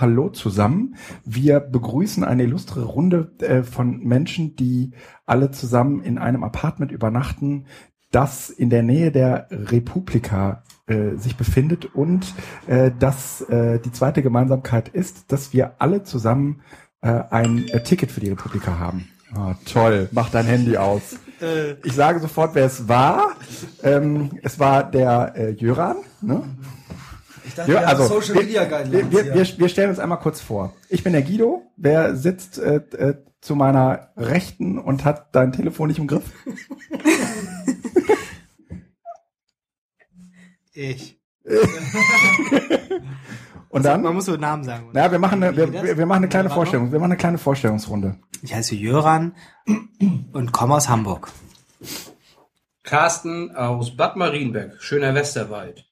Hallo zusammen. Wir begrüßen eine illustre Runde äh, von Menschen, die alle zusammen in einem Apartment übernachten, das in der Nähe der Republika äh, sich befindet und äh, dass äh, die zweite Gemeinsamkeit ist, dass wir alle zusammen äh, ein Ticket für die Republika haben. Oh, toll, mach dein Handy aus. Äh. Ich sage sofort, wer es war. Ähm, es war der äh, Jöran. Ne? Ich dachte, ja, also, Social Media Guidelines. Wir, wir, wir, wir stellen uns einmal kurz vor. Ich bin der Guido. Wer sitzt äh, äh, zu meiner Rechten und hat dein Telefon nicht im Griff? ich. und dann? Man muss so Namen sagen. Oder? Ja, wir machen eine, wir, wir machen eine kleine Vorstellung. Wir machen eine kleine Vorstellungsrunde. Ich heiße Jöran und komme aus Hamburg. Carsten aus Bad Marienberg, schöner Westerwald.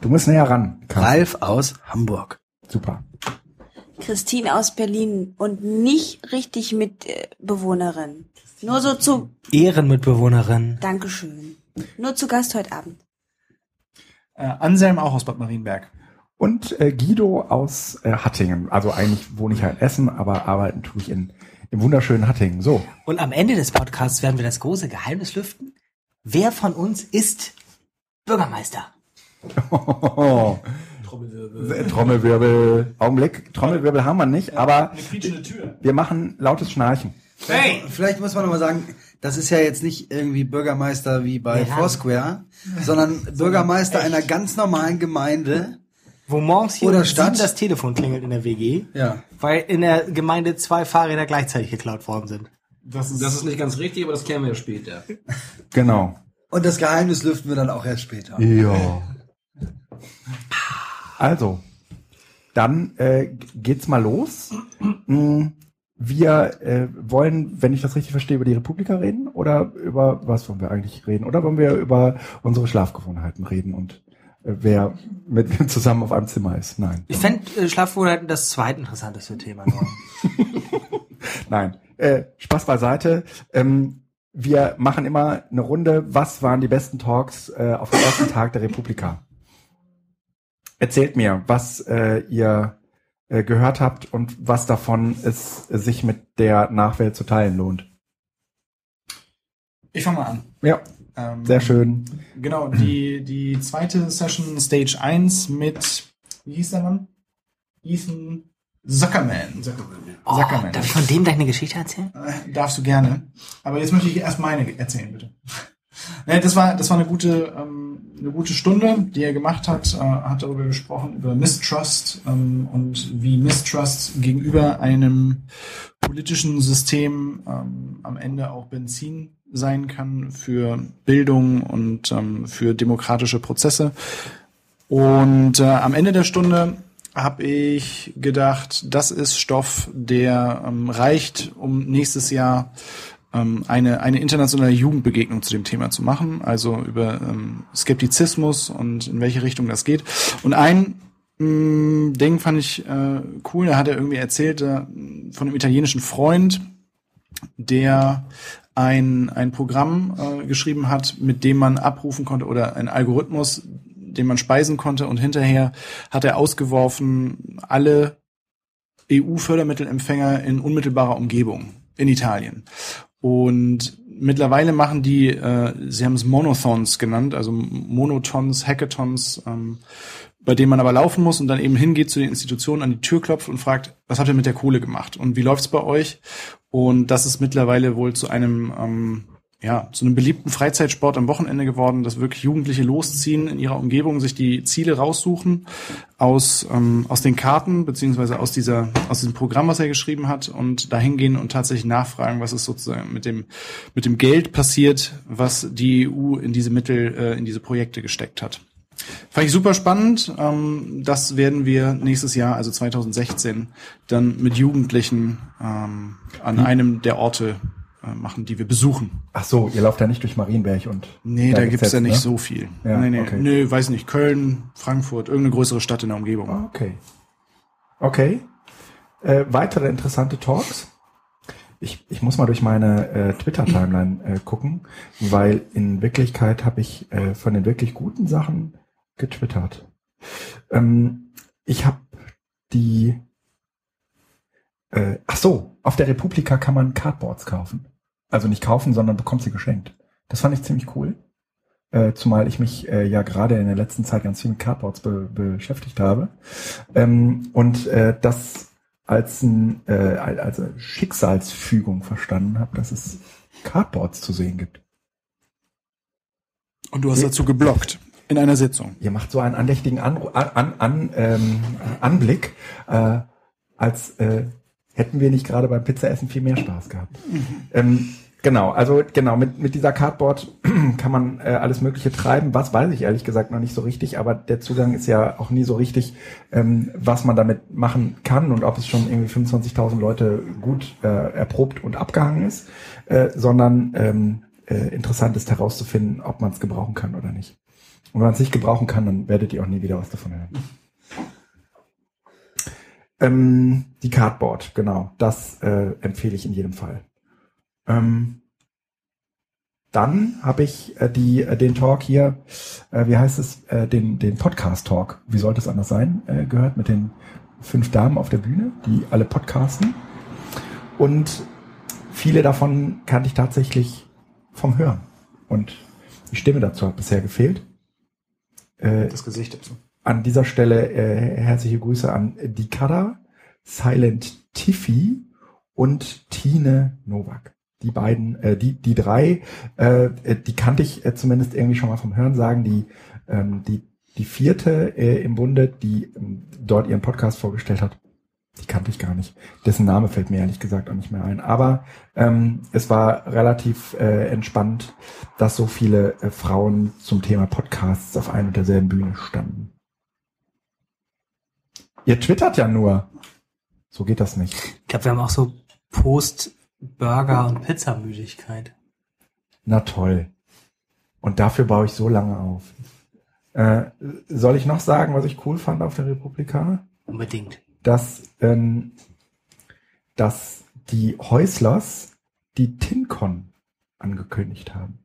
Du musst näher ran. Carsten. Ralf aus Hamburg. Super. Christine aus Berlin und nicht richtig Mitbewohnerin. Nur so zu Ehrenmitbewohnerin. Dankeschön. Nur zu Gast heute Abend. Äh, Anselm auch aus Bad Marienberg. Und äh, Guido aus äh, Hattingen. Also eigentlich wohne ich halt in Essen, aber arbeiten tue ich in, im wunderschönen Hattingen. So. Und am Ende des Podcasts werden wir das große Geheimnis lüften. Wer von uns ist Bürgermeister? Oh. Trommelwirbel. Trommelwirbel. Augenblick. Trommelwirbel haben wir nicht, aber wir machen lautes Schnarchen. Hey! Vielleicht muss man nochmal sagen, das ist ja jetzt nicht irgendwie Bürgermeister wie bei ja. Foursquare, sondern Bürgermeister einer ganz normalen Gemeinde. Wo morgens hier oder Stadt das Telefon klingelt in der WG. Ja. Weil in der Gemeinde zwei Fahrräder gleichzeitig geklaut worden sind. Das ist, das ist nicht ganz richtig, aber das kennen wir ja später. Genau. Und das Geheimnis lüften wir dann auch erst später. Ja. Also, dann äh, geht's mal los. Mm, wir äh, wollen, wenn ich das richtig verstehe, über die Republika reden oder über was wollen wir eigentlich reden? Oder wollen wir über unsere Schlafgewohnheiten reden und wer mit wem zusammen auf einem Zimmer ist? Nein. Ich fände äh, Schlafgewohnheiten das zweitinteressanteste Thema. Nein. Äh, Spaß beiseite. Ähm, wir machen immer eine Runde. Was waren die besten Talks äh, auf dem ersten Tag der Republika? Erzählt mir, was äh, ihr äh, gehört habt und was davon es äh, sich mit der Nachwelt zu teilen lohnt. Ich fange mal an. Ja. Ähm, sehr schön. Genau, die, die zweite Session, Stage 1 mit, wie hieß der Mann? Ethan Zuckerman. Zuckerman, ja. oh, Zuckerman. Darf ich von dem deine Geschichte erzählen? Äh, darfst du gerne. Aber jetzt möchte ich erst meine erzählen, bitte. nee, das war, das war eine gute, ähm, eine gute Stunde, die er gemacht hat, äh, hat darüber gesprochen, über Mistrust ähm, und wie Mistrust gegenüber einem politischen System ähm, am Ende auch Benzin sein kann für Bildung und ähm, für demokratische Prozesse. Und äh, am Ende der Stunde habe ich gedacht, das ist Stoff, der ähm, reicht, um nächstes Jahr ähm, eine, eine internationale Jugendbegegnung zu dem Thema zu machen, also über ähm, Skeptizismus und in welche Richtung das geht. Und ein mh, mm, Ding fand ich äh, cool, da hat er irgendwie erzählt äh, von einem italienischen Freund, der ein, ein Programm äh, geschrieben hat, mit dem man abrufen konnte oder ein Algorithmus, den man speisen konnte und hinterher hat er ausgeworfen alle EU-Fördermittelempfänger in unmittelbarer Umgebung in Italien. Und mittlerweile machen die, äh, sie haben es Monothons genannt, also Monotons, Hackathons, ähm, bei denen man aber laufen muss und dann eben hingeht zu den Institutionen, an die Tür klopft und fragt, was habt ihr mit der Kohle gemacht und wie läuft's bei euch? Und das ist mittlerweile wohl zu einem ähm, ja, zu einem beliebten Freizeitsport am Wochenende geworden, dass wirklich Jugendliche losziehen in ihrer Umgebung, sich die Ziele raussuchen aus, ähm, aus den Karten, beziehungsweise aus dieser, aus diesem Programm, was er geschrieben hat, und dahin gehen und tatsächlich nachfragen, was ist sozusagen mit dem, mit dem Geld passiert, was die EU in diese Mittel, äh, in diese Projekte gesteckt hat. Fand ich super spannend. Ähm, das werden wir nächstes Jahr, also 2016, dann mit Jugendlichen ähm, an einem der Orte äh, machen, die wir besuchen. Ach so, ihr lauft ja nicht durch Marienberg und. Nee, da gibt's ja nicht ne? so viel. Ja, nee, nee, okay. nee, weiß nicht, Köln, Frankfurt, irgendeine größere Stadt in der Umgebung. Ah, okay. Okay. Äh, weitere interessante Talks. Ich, ich muss mal durch meine äh, Twitter-Timeline äh, gucken, weil in Wirklichkeit habe ich äh, von den wirklich guten Sachen getwittert. Ähm, ich habe die äh, ach so, auf der Republika kann man Cardboards kaufen. Also nicht kaufen, sondern bekommt sie geschenkt. Das fand ich ziemlich cool. Äh, zumal ich mich äh, ja gerade in der letzten Zeit ganz viel mit Cardboards be beschäftigt habe. Ähm, und äh, das als, ein, äh, als Schicksalsfügung verstanden habe, dass es Cardboards zu sehen gibt. Und du hast dazu geblockt in einer Sitzung. Ihr macht so einen andächtigen an, an, an, ähm, Anblick, äh, als äh, hätten wir nicht gerade beim Pizzaessen viel mehr Spaß gehabt. Ähm, genau, also genau, mit, mit dieser Cardboard kann man äh, alles Mögliche treiben. Was weiß ich ehrlich gesagt noch nicht so richtig, aber der Zugang ist ja auch nie so richtig, ähm, was man damit machen kann und ob es schon irgendwie 25.000 Leute gut äh, erprobt und abgehangen ist, äh, sondern ähm, äh, interessant ist herauszufinden, ob man es gebrauchen kann oder nicht. Und wenn man es nicht gebrauchen kann, dann werdet ihr auch nie wieder was davon hören. Ähm, die Cardboard, genau. Das äh, empfehle ich in jedem Fall. Ähm, dann habe ich äh, die, äh, den Talk hier, äh, wie heißt es, äh, den, den Podcast-Talk, wie sollte es anders sein, äh, gehört mit den fünf Damen auf der Bühne, die alle podcasten. Und viele davon kannte ich tatsächlich vom Hören. Und die Stimme dazu hat bisher gefehlt. Äh, das Gesicht dazu. An dieser Stelle äh, herzliche Grüße an Dikada, Silent Tiffy und Tine Novak. Die beiden, äh, die, die drei, äh, die kannte ich äh, zumindest irgendwie schon mal vom Hören sagen. Die, ähm, die, die vierte äh, im Bunde, die ähm, dort ihren Podcast vorgestellt hat, die kannte ich gar nicht. Dessen Name fällt mir ehrlich gesagt auch nicht mehr ein. Aber ähm, es war relativ äh, entspannt, dass so viele äh, Frauen zum Thema Podcasts auf einer und derselben Bühne standen. Ihr twittert ja nur. So geht das nicht. Ich glaube, wir haben auch so Post-Burger- und Pizzamüdigkeit. Na toll. Und dafür baue ich so lange auf. Äh, soll ich noch sagen, was ich cool fand auf der Republika? Unbedingt. Dass, ähm, dass die Häuslers die TinCon angekündigt haben.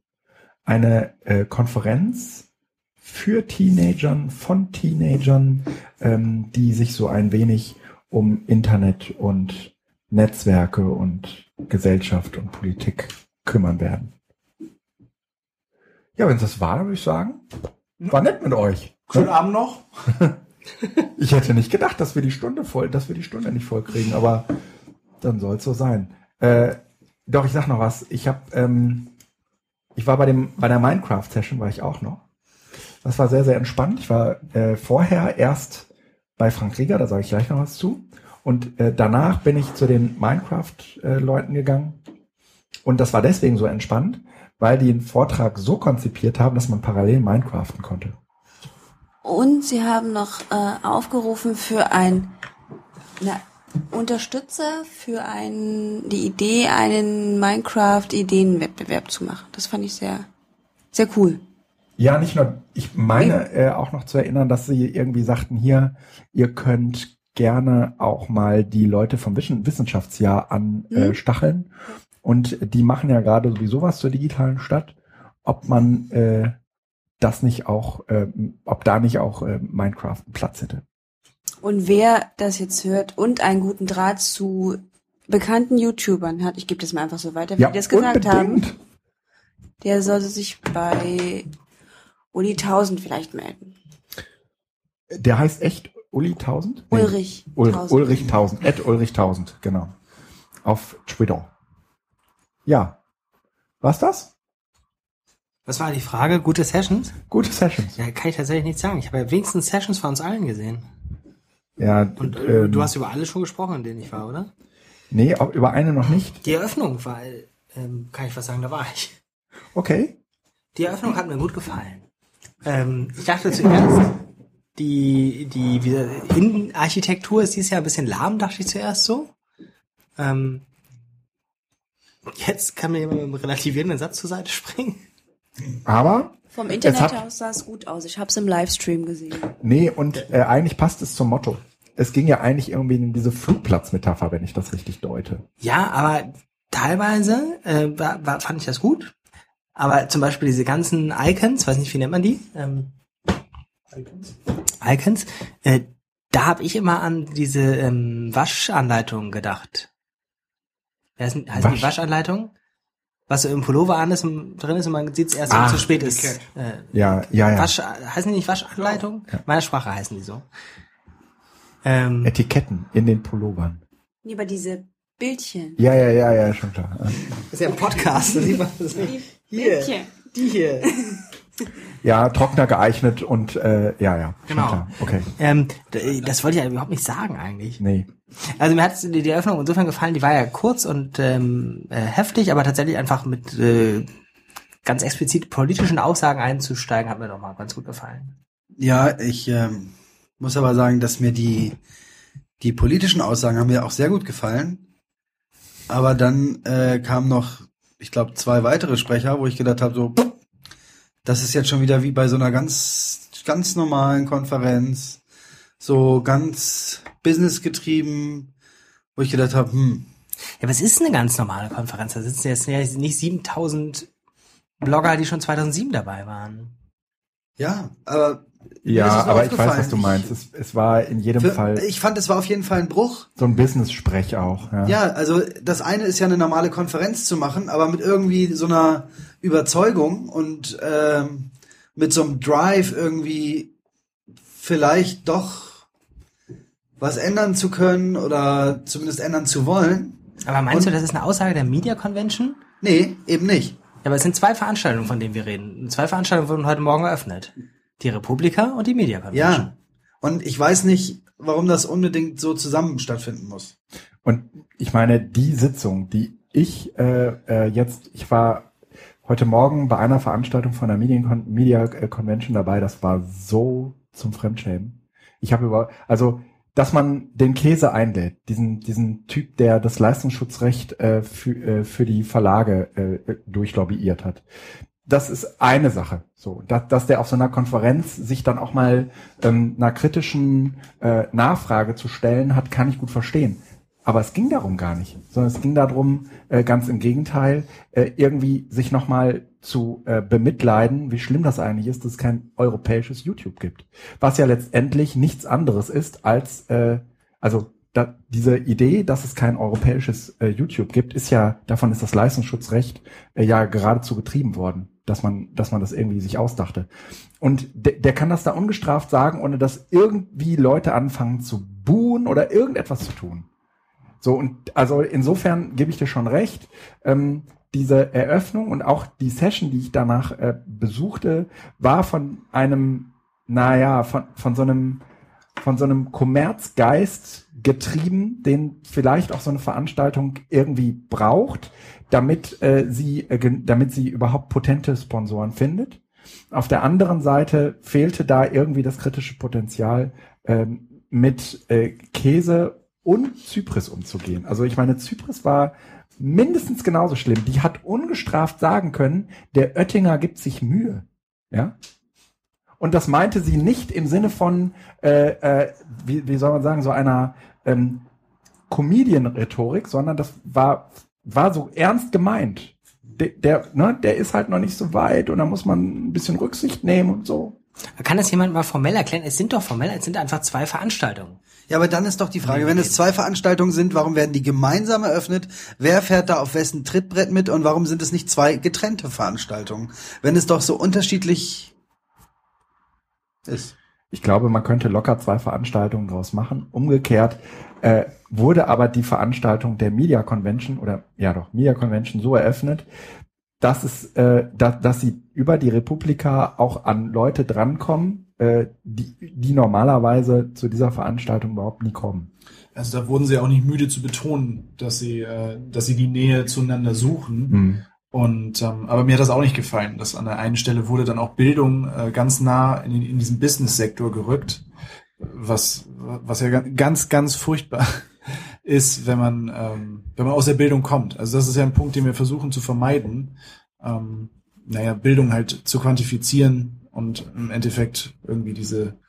Eine äh, Konferenz für Teenagern, von Teenagern, ähm, die sich so ein wenig um Internet und Netzwerke und Gesellschaft und Politik kümmern werden. Ja, wenn es das war, würde ich sagen, war nett mit euch. Schönen ne? Abend noch. ich hätte nicht gedacht, dass wir die Stunde voll, dass wir die Stunde nicht voll kriegen, aber dann soll es so sein. Äh, doch, ich sag noch was. Ich habe, ähm, ich war bei dem, bei der Minecraft Session war ich auch noch. Das war sehr, sehr entspannt. Ich war äh, vorher erst bei Frank Rieger, da sage ich gleich noch was zu. Und äh, danach bin ich zu den Minecraft-Leuten äh, gegangen. Und das war deswegen so entspannt, weil die den Vortrag so konzipiert haben, dass man parallel Minecraften konnte. Und sie haben noch äh, aufgerufen für ein na, Unterstützer für ein, die Idee, einen Minecraft-Ideenwettbewerb zu machen. Das fand ich sehr, sehr cool. Ja, nicht nur, ich meine äh, auch noch zu erinnern, dass sie irgendwie sagten, hier, ihr könnt gerne auch mal die Leute vom Wissenschaftsjahr anstacheln. Mhm. Und die machen ja gerade sowieso was zur digitalen Stadt. Ob man äh, das nicht auch, äh, ob da nicht auch äh, Minecraft einen Platz hätte. Und wer das jetzt hört und einen guten Draht zu bekannten YouTubern hat, ich gebe das mal einfach so weiter, wie ja, die das gesagt unbedingt. haben, der sollte sich bei Uli 1000 vielleicht melden. Der heißt echt Uli 1000? Nee. Ulrich. Ul 1000. Ulrich 1000. Ed Ulrich 1000, genau. Auf Twitter. Ja. Was das? Was war die Frage? Gute Sessions? Gute Sessions. Ja, kann ich tatsächlich nicht sagen. Ich habe ja wenigstens Sessions von uns allen gesehen. Ja. Und äh, ähm, du hast über alle schon gesprochen, in denen ich war, oder? Nee, auch über eine noch nicht. Die Eröffnung war, ähm, kann ich was sagen, da war ich. Okay. Die Eröffnung hat mir gut gefallen. Ähm, ich dachte zuerst, die, die Innenarchitektur ist dieses Jahr ein bisschen lahm, dachte ich zuerst so. Ähm, jetzt kann mir jemand mit einem relativierenden Satz zur Seite springen. Aber vom Internet hat, aus sah es gut aus. Ich habe es im Livestream gesehen. Nee, und äh, eigentlich passt es zum Motto. Es ging ja eigentlich irgendwie in diese Flugplatzmetapher, wenn ich das richtig deute. Ja, aber teilweise äh, war, war, fand ich das gut. Aber zum Beispiel diese ganzen Icons, weiß nicht, wie nennt man die? Ähm, Icons. Icons. Äh, da habe ich immer an diese ähm, Waschanleitung gedacht. Heißt, Wasch? die Waschanleitung? Was so im Pullover an ist, drin ist und man sieht es erst, wenn es zu spät ist. Äh, ja, ja, ja. Wasch, heißen die nicht Waschanleitung? Ja. Meiner Sprache heißen die so. Ähm, Etiketten in den Pullovern. Nee, aber diese Bildchen. Ja, ja, ja, ja, schon klar. Das ist ja ein Podcast. Das hier, Bildchen. die hier. Ja, Trockner geeignet und äh, ja, ja. Genau. Okay. Ähm, das wollte ich ja überhaupt nicht sagen eigentlich. Nee. Also mir hat die, die Eröffnung insofern gefallen, die war ja kurz und ähm, äh, heftig, aber tatsächlich einfach mit äh, ganz explizit politischen Aussagen einzusteigen, hat mir doch mal ganz gut gefallen. Ja, ich ähm, muss aber sagen, dass mir die, die politischen Aussagen haben mir auch sehr gut gefallen. Aber dann äh, kamen noch, ich glaube, zwei weitere Sprecher, wo ich gedacht habe, so, das ist jetzt schon wieder wie bei so einer ganz, ganz normalen Konferenz, so ganz businessgetrieben, wo ich gedacht habe, hm. Ja, was ist eine ganz normale Konferenz? Da sitzen jetzt nicht 7000 Blogger, die schon 2007 dabei waren. Ja, aber ja, aber ich weiß, was du meinst. Es, es war in jedem Für, Fall. Ich fand, es war auf jeden Fall ein Bruch. So ein Business-Sprech auch. Ja. ja, also das eine ist ja eine normale Konferenz zu machen, aber mit irgendwie so einer Überzeugung und ähm, mit so einem Drive irgendwie vielleicht doch was ändern zu können oder zumindest ändern zu wollen. Aber meinst und, du, das ist eine Aussage der Media Convention? Nee, eben nicht. Ja, aber es sind zwei Veranstaltungen, von denen wir reden. Zwei Veranstaltungen wurden heute Morgen eröffnet. Die Republika und die Media Convention. Ja. Und ich weiß nicht, warum das unbedingt so zusammen stattfinden muss. Und ich meine, die Sitzung, die ich äh, äh, jetzt, ich war heute Morgen bei einer Veranstaltung von der Medien Media Convention dabei, das war so zum Fremdschämen. Ich habe über, also dass man den Käse einlädt, diesen, diesen Typ, der das Leistungsschutzrecht äh, für, äh, für die Verlage äh, durchlobbyiert hat das ist eine Sache. So, dass, dass der auf so einer Konferenz sich dann auch mal ähm, einer kritischen äh, Nachfrage zu stellen hat, kann ich gut verstehen. Aber es ging darum gar nicht, sondern es ging darum, äh, ganz im Gegenteil, äh, irgendwie sich nochmal zu äh, bemitleiden, wie schlimm das eigentlich ist, dass es kein europäisches YouTube gibt. Was ja letztendlich nichts anderes ist als, äh, also da, diese Idee, dass es kein europäisches äh, YouTube gibt, ist ja, davon ist das Leistungsschutzrecht äh, ja geradezu getrieben worden dass man, dass man das irgendwie sich ausdachte. Und der, der kann das da ungestraft sagen, ohne dass irgendwie Leute anfangen zu buhen oder irgendetwas zu tun. So, und also insofern gebe ich dir schon recht. Ähm, diese Eröffnung und auch die Session, die ich danach äh, besuchte, war von einem, naja, von, von so einem, von so einem Kommerzgeist getrieben, den vielleicht auch so eine Veranstaltung irgendwie braucht, damit äh, sie, äh, damit sie überhaupt potente Sponsoren findet. Auf der anderen Seite fehlte da irgendwie das kritische Potenzial, ähm, mit äh, Käse und Zypris umzugehen. Also ich meine, Zypris war mindestens genauso schlimm. Die hat ungestraft sagen können, der Oettinger gibt sich Mühe. Ja. Und das meinte sie nicht im Sinne von, äh, äh, wie, wie soll man sagen, so einer ähm, Comedian-Rhetorik, sondern das war war so ernst gemeint. Der, der, ne, der ist halt noch nicht so weit und da muss man ein bisschen Rücksicht nehmen und so. Kann das jemand mal formell erklären? Es sind doch formell, es sind einfach zwei Veranstaltungen. Ja, aber dann ist doch die Frage, wenn es zwei Veranstaltungen sind, warum werden die gemeinsam eröffnet? Wer fährt da auf wessen Trittbrett mit und warum sind es nicht zwei getrennte Veranstaltungen? Wenn es doch so unterschiedlich ist. Ich glaube, man könnte locker zwei Veranstaltungen draus machen. Umgekehrt äh, wurde aber die Veranstaltung der Media Convention oder ja doch Media Convention so eröffnet, dass es, äh, da, dass sie über die Republika auch an Leute drankommen, äh, die, die normalerweise zu dieser Veranstaltung überhaupt nie kommen. Also da wurden sie auch nicht müde zu betonen, dass sie, äh, dass sie die Nähe zueinander suchen. Mhm. Und ähm, aber mir hat das auch nicht gefallen, dass an der einen Stelle wurde dann auch Bildung äh, ganz nah in, in diesen Business-Sektor gerückt, was was ja ganz ganz furchtbar ist, wenn man ähm, wenn man aus der Bildung kommt. Also das ist ja ein Punkt, den wir versuchen zu vermeiden. Ähm, naja, Bildung halt zu quantifizieren und im Endeffekt irgendwie diese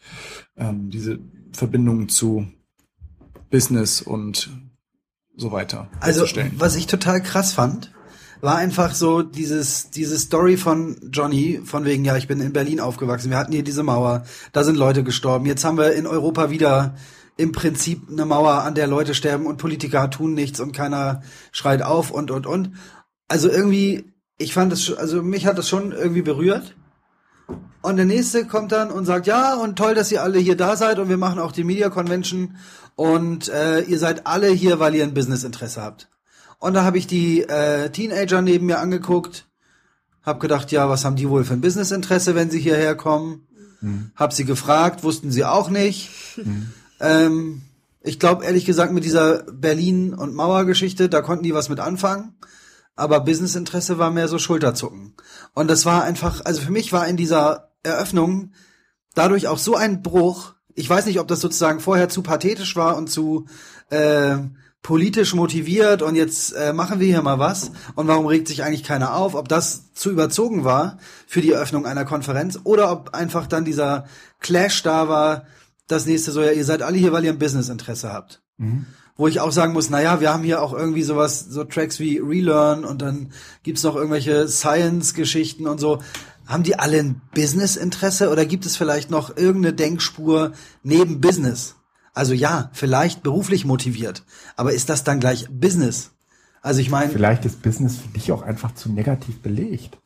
ähm, diese Verbindung zu Business und so weiter. Also, was ich total krass fand, war einfach so dieses, diese Story von Johnny, von wegen, ja, ich bin in Berlin aufgewachsen, wir hatten hier diese Mauer, da sind Leute gestorben, jetzt haben wir in Europa wieder im Prinzip eine Mauer, an der Leute sterben und Politiker tun nichts und keiner schreit auf und, und, und. Also irgendwie, ich fand es, also mich hat das schon irgendwie berührt. Und der nächste kommt dann und sagt, ja, und toll, dass ihr alle hier da seid und wir machen auch die Media Convention und äh, ihr seid alle hier, weil ihr ein Businessinteresse habt. Und da habe ich die äh, Teenager neben mir angeguckt, hab gedacht, ja, was haben die wohl für ein Businessinteresse, wenn sie hierher kommen? Mhm. Hab sie gefragt, wussten sie auch nicht. Mhm. Ähm, ich glaube ehrlich gesagt mit dieser Berlin und Mauergeschichte, da konnten die was mit anfangen aber Businessinteresse war mehr so Schulterzucken. Und das war einfach, also für mich war in dieser Eröffnung dadurch auch so ein Bruch. Ich weiß nicht, ob das sozusagen vorher zu pathetisch war und zu äh, politisch motiviert und jetzt äh, machen wir hier mal was und warum regt sich eigentlich keiner auf, ob das zu überzogen war für die Eröffnung einer Konferenz oder ob einfach dann dieser Clash da war, das nächste so, ja, ihr seid alle hier, weil ihr ein Businessinteresse habt. Mhm wo ich auch sagen muss, naja, wir haben hier auch irgendwie sowas, so Tracks wie Relearn und dann gibt's noch irgendwelche Science-Geschichten und so. Haben die alle ein Business-Interesse oder gibt es vielleicht noch irgendeine Denkspur neben Business? Also ja, vielleicht beruflich motiviert, aber ist das dann gleich Business? Also ich meine. Vielleicht ist Business für dich auch einfach zu negativ belegt.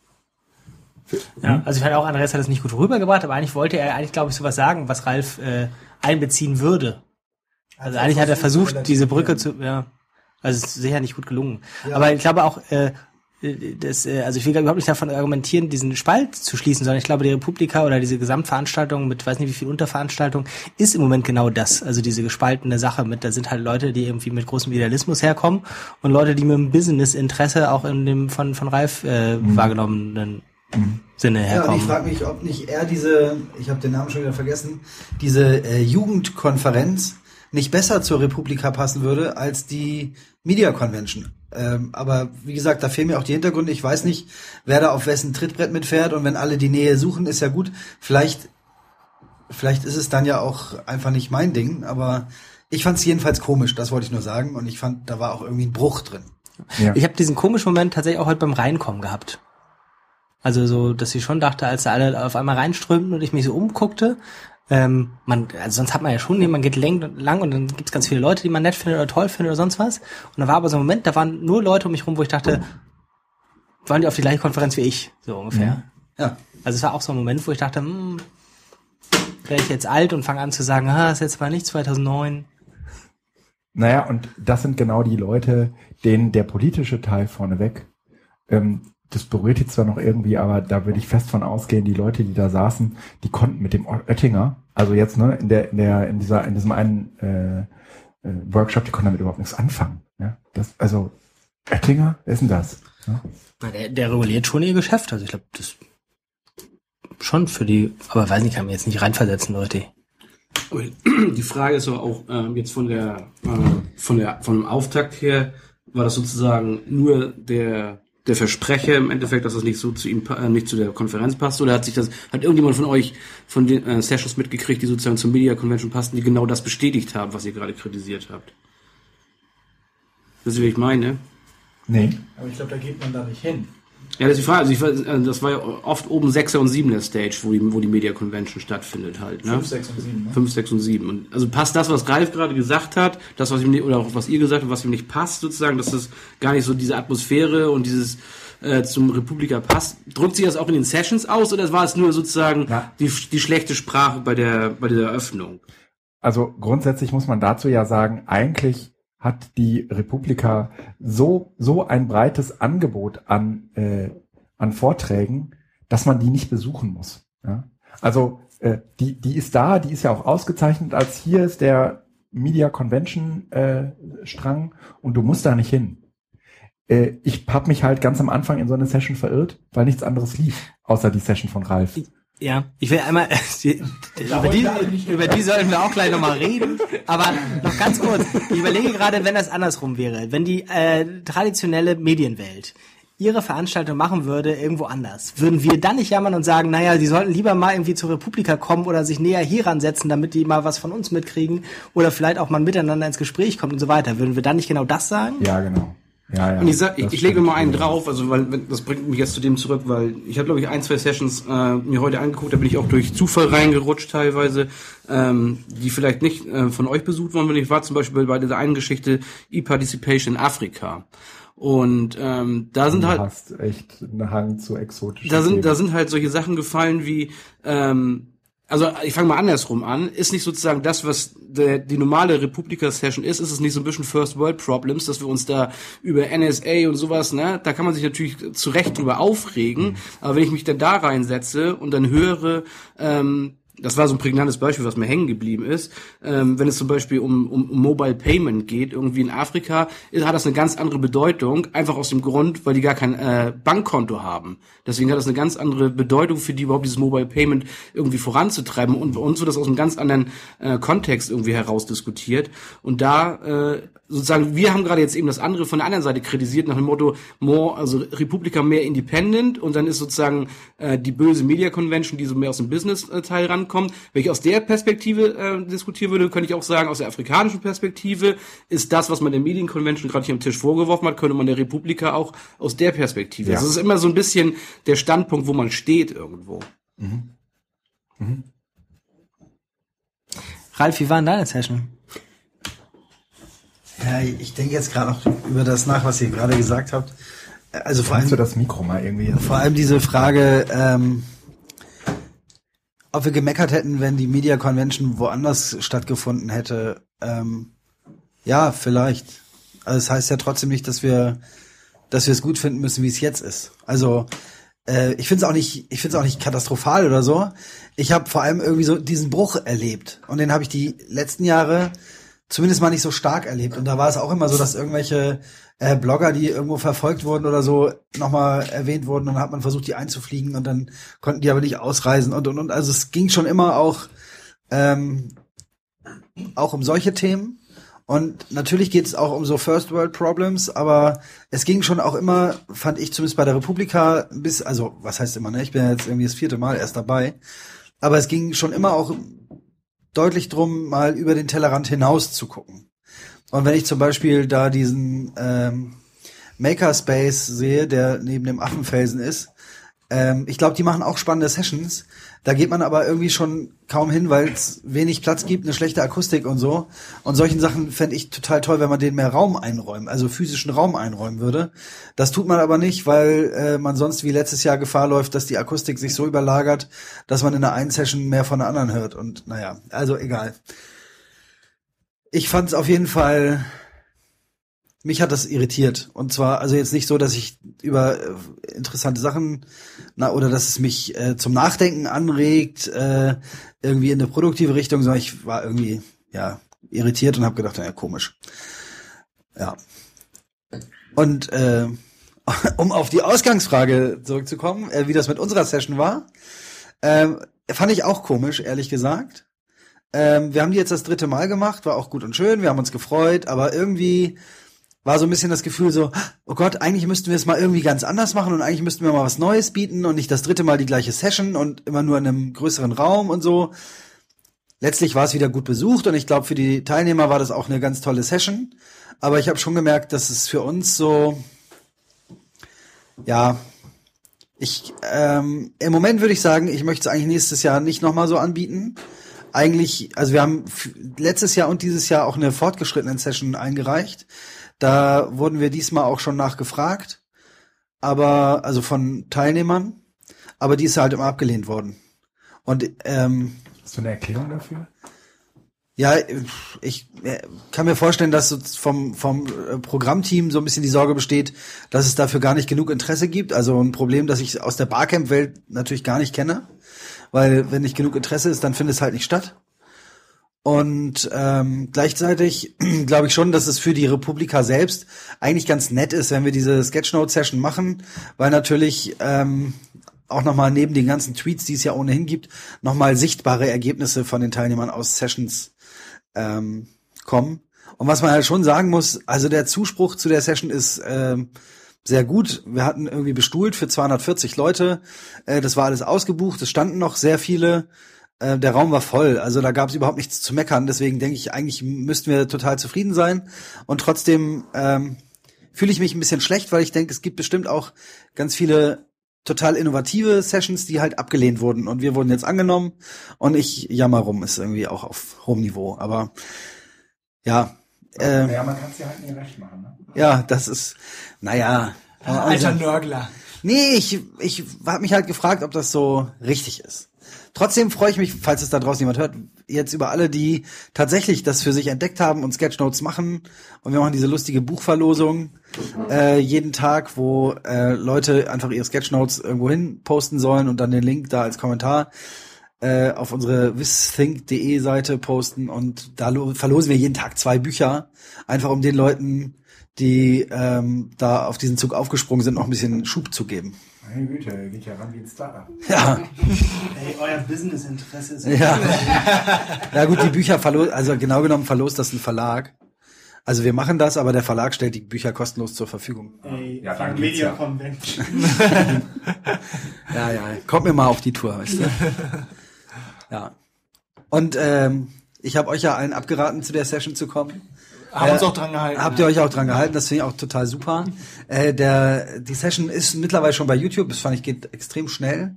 Ja, also ich fand auch, Andreas hat das nicht gut rübergebracht, aber eigentlich wollte er eigentlich, glaube ich, sowas sagen, was Ralf äh, einbeziehen würde. Also, also eigentlich hat er versucht, diese Brücke zu, ja, also es ist sicher nicht gut gelungen. Ja. Aber ich glaube auch, äh, das, äh, also ich will überhaupt nicht davon argumentieren, diesen Spalt zu schließen, sondern ich glaube, die Republika oder diese Gesamtveranstaltung mit weiß nicht wie viel Unterveranstaltung ist im Moment genau das. Also diese gespaltene Sache mit, da sind halt Leute, die irgendwie mit großem Idealismus herkommen und Leute, die mit dem Business-Interesse auch in dem von, von Ralf äh, mhm. wahrgenommenen mhm. Sinne herkommen. Ja, und ich frage mich, ob nicht er diese, ich habe den Namen schon wieder vergessen, diese äh, Jugendkonferenz nicht besser zur Republika passen würde als die Media Convention. Ähm, aber wie gesagt, da fehlen mir auch die Hintergründe. Ich weiß nicht, wer da auf wessen Trittbrett mitfährt und wenn alle die Nähe suchen, ist ja gut. Vielleicht, vielleicht ist es dann ja auch einfach nicht mein Ding, aber ich fand es jedenfalls komisch, das wollte ich nur sagen. Und ich fand, da war auch irgendwie ein Bruch drin. Ja. Ich habe diesen komischen Moment tatsächlich auch heute beim Reinkommen gehabt. Also so, dass ich schon dachte, als da alle auf einmal reinströmten und ich mich so umguckte, ähm, man, also sonst hat man ja schon, man geht lang, lang und dann gibt's ganz viele Leute, die man nett findet oder toll findet oder sonst was. Und da war aber so ein Moment, da waren nur Leute um mich rum, wo ich dachte, waren die auf die gleiche Konferenz wie ich, so ungefähr. Ja. ja. Also es war auch so ein Moment, wo ich dachte, hm, wäre ich jetzt alt und fange an zu sagen, ah, ist jetzt mal nicht 2009. Naja, und das sind genau die Leute, denen der politische Teil vorneweg ähm, das berührt jetzt zwar noch irgendwie, aber da würde ich fest von ausgehen, die Leute, die da saßen, die konnten mit dem Oettinger, also jetzt ne, in der in der in dieser in diesem einen äh, äh, Workshop, die konnten damit überhaupt nichts anfangen. Ja, das also Oettinger, wer ist denn das? Ja? Der, der reguliert schon ihr Geschäft, also ich glaube, das schon für die, aber weiß nicht, kann mir jetzt nicht reinversetzen, Leute. Die Frage ist aber auch äh, jetzt von der äh, von der von dem Auftakt her war das sozusagen nur der der Versprecher im Endeffekt, dass das nicht so zu ihm, äh, nicht zu der Konferenz passt? Oder hat sich das, hat irgendjemand von euch von den äh, Sessions mitgekriegt, die sozusagen zur Media Convention passten, die genau das bestätigt haben, was ihr gerade kritisiert habt? Das ist, wie ich meine. Nee. Aber ich glaube, da geht man da nicht hin. Ja, das ist die Frage. Also ich, äh, das war ja oft oben 6er und 7er Stage, wo die, wo die Media Convention stattfindet halt. Ne? 5, 6 und 7. Ne? 5, 6 und 7. Und also passt das, was Ralf gerade gesagt hat, das, was ihm nicht, oder auch was ihr gesagt habt, was ihm nicht passt, sozusagen, dass das gar nicht so diese Atmosphäre und dieses äh, zum Republika passt. Drückt sich das auch in den Sessions aus oder war es nur sozusagen ja. die, die schlechte Sprache bei der, bei der Eröffnung? Also grundsätzlich muss man dazu ja sagen, eigentlich hat die Republika so, so ein breites Angebot an, äh, an Vorträgen, dass man die nicht besuchen muss. Ja? Also äh, die, die ist da, die ist ja auch ausgezeichnet als hier ist der Media Convention äh, Strang und du musst da nicht hin. Äh, ich habe mich halt ganz am Anfang in so eine Session verirrt, weil nichts anderes lief, außer die Session von Ralf. Ja, ich will einmal, die, über, die, über die sollten wir auch gleich nochmal reden, aber noch ganz kurz, ich überlege gerade, wenn das andersrum wäre, wenn die äh, traditionelle Medienwelt ihre Veranstaltung machen würde, irgendwo anders. Würden wir dann nicht jammern und sagen, naja, sie sollten lieber mal irgendwie zur Republika kommen oder sich näher hier ransetzen, damit die mal was von uns mitkriegen oder vielleicht auch mal miteinander ins Gespräch kommt und so weiter. Würden wir dann nicht genau das sagen? Ja, genau. Ja, ja, und ich, sag, ich, ich lege mal einen drauf, also weil das bringt mich jetzt zu dem zurück, weil ich habe glaube ich ein, zwei Sessions äh, mir heute angeguckt, da bin ich auch durch Zufall reingerutscht teilweise, ähm, die vielleicht nicht äh, von euch besucht worden, wenn ich war zum Beispiel bei dieser einen Geschichte E-Participation in Afrika. Und ähm, da sind du halt hast echt einen Hang zu exotischen. Da sind Themen. da sind halt solche Sachen gefallen wie ähm, also ich fange mal andersrum an, ist nicht sozusagen das, was der, die normale Republika-Session ist, ist es nicht so ein bisschen First World Problems, dass wir uns da über NSA und sowas, ne, da kann man sich natürlich zu Recht drüber aufregen, mhm. aber wenn ich mich dann da reinsetze und dann höre, ähm, das war so ein prägnantes Beispiel, was mir hängen geblieben ist. Ähm, wenn es zum Beispiel um, um, um Mobile Payment geht, irgendwie in Afrika, hat das eine ganz andere Bedeutung, einfach aus dem Grund, weil die gar kein äh, Bankkonto haben. Deswegen hat das eine ganz andere Bedeutung für die überhaupt dieses Mobile Payment irgendwie voranzutreiben und bei uns wird das aus einem ganz anderen äh, Kontext irgendwie herausdiskutiert. Und da äh, sozusagen, wir haben gerade jetzt eben das andere von der anderen Seite kritisiert, nach dem Motto, more, also Republika mehr independent und dann ist sozusagen äh, die böse Media Convention, die so mehr aus dem Business-Teil äh, rankommt. Wenn ich aus der Perspektive äh, diskutieren würde, könnte ich auch sagen, aus der afrikanischen Perspektive ist das, was man der Medien Convention gerade hier am Tisch vorgeworfen hat, könnte man der Republika auch aus der Perspektive. Ja. Also es ist immer so ein bisschen der Standpunkt, wo man steht irgendwo. Mhm. Mhm. Ralf, wie war denn deine Session? Ja, ich denke jetzt gerade noch über das nach, was ihr gerade gesagt habt. Also vor allem du das Mikro mal irgendwie. Vor allem diese Frage, ähm, ob wir gemeckert hätten, wenn die Media Convention woanders stattgefunden hätte. Ähm, ja, vielleicht. Also das heißt ja trotzdem nicht, dass wir, dass wir es gut finden müssen, wie es jetzt ist. Also äh, ich finde es auch nicht, ich finde es auch nicht katastrophal oder so. Ich habe vor allem irgendwie so diesen Bruch erlebt und den habe ich die letzten Jahre zumindest mal nicht so stark erlebt. Und da war es auch immer so, dass irgendwelche äh, Blogger, die irgendwo verfolgt wurden oder so, nochmal erwähnt wurden und dann hat man versucht, die einzufliegen und dann konnten die aber nicht ausreisen und und und. Also es ging schon immer auch, ähm, auch um solche Themen. Und natürlich geht es auch um so First World Problems, aber es ging schon auch immer, fand ich zumindest bei der Republika, bis, also was heißt immer, ne? Ich bin ja jetzt irgendwie das vierte Mal erst dabei. Aber es ging schon immer auch deutlich drum, mal über den Tellerrand hinaus zu gucken. Und wenn ich zum Beispiel da diesen ähm, Makerspace sehe, der neben dem Affenfelsen ist, ähm, ich glaube, die machen auch spannende Sessions. Da geht man aber irgendwie schon kaum hin, weil es wenig Platz gibt, eine schlechte Akustik und so. Und solchen Sachen fände ich total toll, wenn man denen mehr Raum einräumen, also physischen Raum einräumen würde. Das tut man aber nicht, weil äh, man sonst wie letztes Jahr Gefahr läuft, dass die Akustik sich so überlagert, dass man in der einen Session mehr von der anderen hört. Und naja, also egal. Ich fand es auf jeden Fall mich hat das irritiert. Und zwar, also jetzt nicht so, dass ich über äh, interessante Sachen, na, oder dass es mich äh, zum Nachdenken anregt, äh, irgendwie in eine produktive Richtung, sondern ich war irgendwie, ja, irritiert und habe gedacht, ja, komisch. Ja. Und äh, um auf die Ausgangsfrage zurückzukommen, äh, wie das mit unserer Session war, äh, fand ich auch komisch, ehrlich gesagt. Ähm, wir haben die jetzt das dritte Mal gemacht, war auch gut und schön, wir haben uns gefreut, aber irgendwie war so ein bisschen das Gefühl so, oh Gott, eigentlich müssten wir es mal irgendwie ganz anders machen und eigentlich müssten wir mal was Neues bieten und nicht das dritte Mal die gleiche Session und immer nur in einem größeren Raum und so. Letztlich war es wieder gut besucht und ich glaube, für die Teilnehmer war das auch eine ganz tolle Session. Aber ich habe schon gemerkt, dass es für uns so, ja, ich, ähm, im Moment würde ich sagen, ich möchte es eigentlich nächstes Jahr nicht nochmal so anbieten. Eigentlich, also wir haben letztes Jahr und dieses Jahr auch eine fortgeschrittenen Session eingereicht da wurden wir diesmal auch schon nachgefragt, aber also von Teilnehmern, aber die ist halt immer abgelehnt worden. Und ähm, hast du eine Erklärung dafür? Ja, ich äh, kann mir vorstellen, dass vom, vom äh, Programmteam so ein bisschen die Sorge besteht, dass es dafür gar nicht genug Interesse gibt. Also ein Problem, das ich aus der Barcamp-Welt natürlich gar nicht kenne. Weil wenn nicht genug Interesse ist, dann findet es halt nicht statt. Und ähm, gleichzeitig glaube ich schon, dass es für die Republika selbst eigentlich ganz nett ist, wenn wir diese Sketchnote-Session machen, weil natürlich ähm, auch nochmal neben den ganzen Tweets, die es ja ohnehin gibt, nochmal sichtbare Ergebnisse von den Teilnehmern aus Sessions ähm, kommen. Und was man halt schon sagen muss, also der Zuspruch zu der Session ist ähm, sehr gut. Wir hatten irgendwie bestuhlt für 240 Leute. Äh, das war alles ausgebucht. Es standen noch sehr viele. Äh, der Raum war voll. Also da gab es überhaupt nichts zu meckern. Deswegen denke ich, eigentlich müssten wir total zufrieden sein. Und trotzdem ähm, fühle ich mich ein bisschen schlecht, weil ich denke, es gibt bestimmt auch ganz viele total innovative Sessions, die halt abgelehnt wurden. Und wir wurden jetzt angenommen. Und ich jammer rum, ist irgendwie auch auf hohem Niveau. Aber ja. Äh, ja, man kann es ja halt nicht recht machen. Ne? Ja, das ist, naja. Alter also, Nörgler. Nee, ich, ich habe mich halt gefragt, ob das so richtig ist. Trotzdem freue ich mich, falls es da draußen jemand hört, jetzt über alle, die tatsächlich das für sich entdeckt haben und Sketchnotes machen. Und wir machen diese lustige Buchverlosung äh, jeden Tag, wo äh, Leute einfach ihre Sketchnotes irgendwo hin posten sollen und dann den Link da als Kommentar äh, auf unsere wissthink.de Seite posten. Und da verlosen wir jeden Tag zwei Bücher, einfach um den Leuten, die ähm, da auf diesen Zug aufgesprungen sind, noch ein bisschen Schub zu geben. Meine Güte, geht ja ran wie ein Startup. Ja. Ey, euer Businessinteresse ist. Ja. ja gut, die Bücher verlost, also genau genommen verlost das ein Verlag. Also wir machen das, aber der Verlag stellt die Bücher kostenlos zur Verfügung. Ey, ja, dann Media ja. Convention. ja, ja, kommt mir mal auf die Tour, weißt du. Ja. Und ähm, ich habe euch ja allen abgeraten, zu der Session zu kommen. Haben äh, uns auch dran gehalten. Habt ihr euch auch dran gehalten? Das finde ich auch total super. Äh, der, die Session ist mittlerweile schon bei YouTube. Das fand ich geht extrem schnell.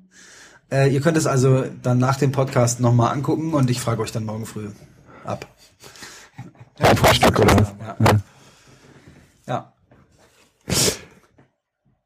Äh, ihr könnt es also dann nach dem Podcast nochmal angucken und ich frage euch dann morgen früh ab. Ja, Frühstück, oder? Ja. ja. Ja.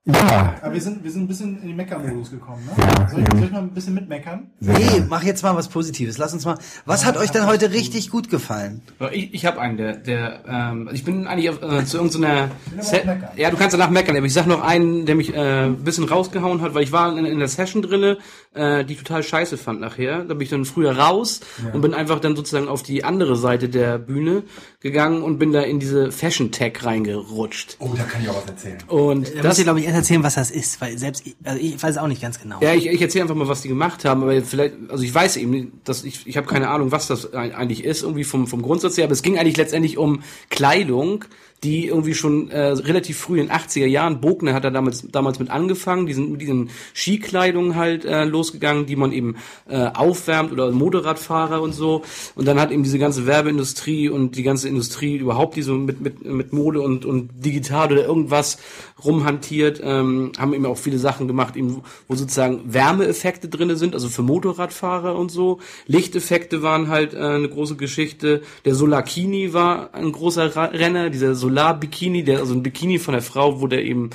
Aber wir sind, wir sind ein bisschen in den Mecker-Modus gekommen, ne? Ja, soll, ich, soll ich mal ein bisschen mitmeckern? Nee, mach jetzt mal was Positives. Lass uns mal. Was hat euch denn heute richtig gut gefallen? Ich, ich habe einen, der, der ähm, ich bin eigentlich auf, äh, zu irgendeiner. So ja, du kannst danach meckern, aber ich sag noch einen, der mich äh, ein bisschen rausgehauen hat, weil ich war in, in der Session drinne, äh, die ich total scheiße fand nachher. Da bin ich dann früher raus ja. und bin einfach dann sozusagen auf die andere Seite der Bühne gegangen und bin da in diese Fashion Tech reingerutscht. Oh, da kann ich auch was erzählen. Und da das, glaube ich, erzählen, was das ist, weil selbst also ich weiß auch nicht ganz genau. Ja, ich, ich erzähle einfach mal, was die gemacht haben, aber vielleicht, also ich weiß eben, dass ich, ich habe keine Ahnung, was das eigentlich ist, irgendwie vom, vom Grundsatz her, aber es ging eigentlich letztendlich um Kleidung, die irgendwie schon äh, relativ früh in 80er Jahren, Bogner hat er damals, damals mit angefangen, die sind mit diesen Skikleidungen halt äh, losgegangen, die man eben äh, aufwärmt oder Motorradfahrer und so. Und dann hat eben diese ganze Werbeindustrie und die ganze Industrie überhaupt, die so mit, mit, mit Mode und, und digital oder irgendwas rumhantiert, ähm, haben eben auch viele Sachen gemacht, eben, wo sozusagen Wärmeeffekte drinne sind, also für Motorradfahrer und so. Lichteffekte waren halt äh, eine große Geschichte. Der Solakini war ein großer Renner, dieser Solar Solar-Bikini, der, also ein Bikini von der Frau, wo der eben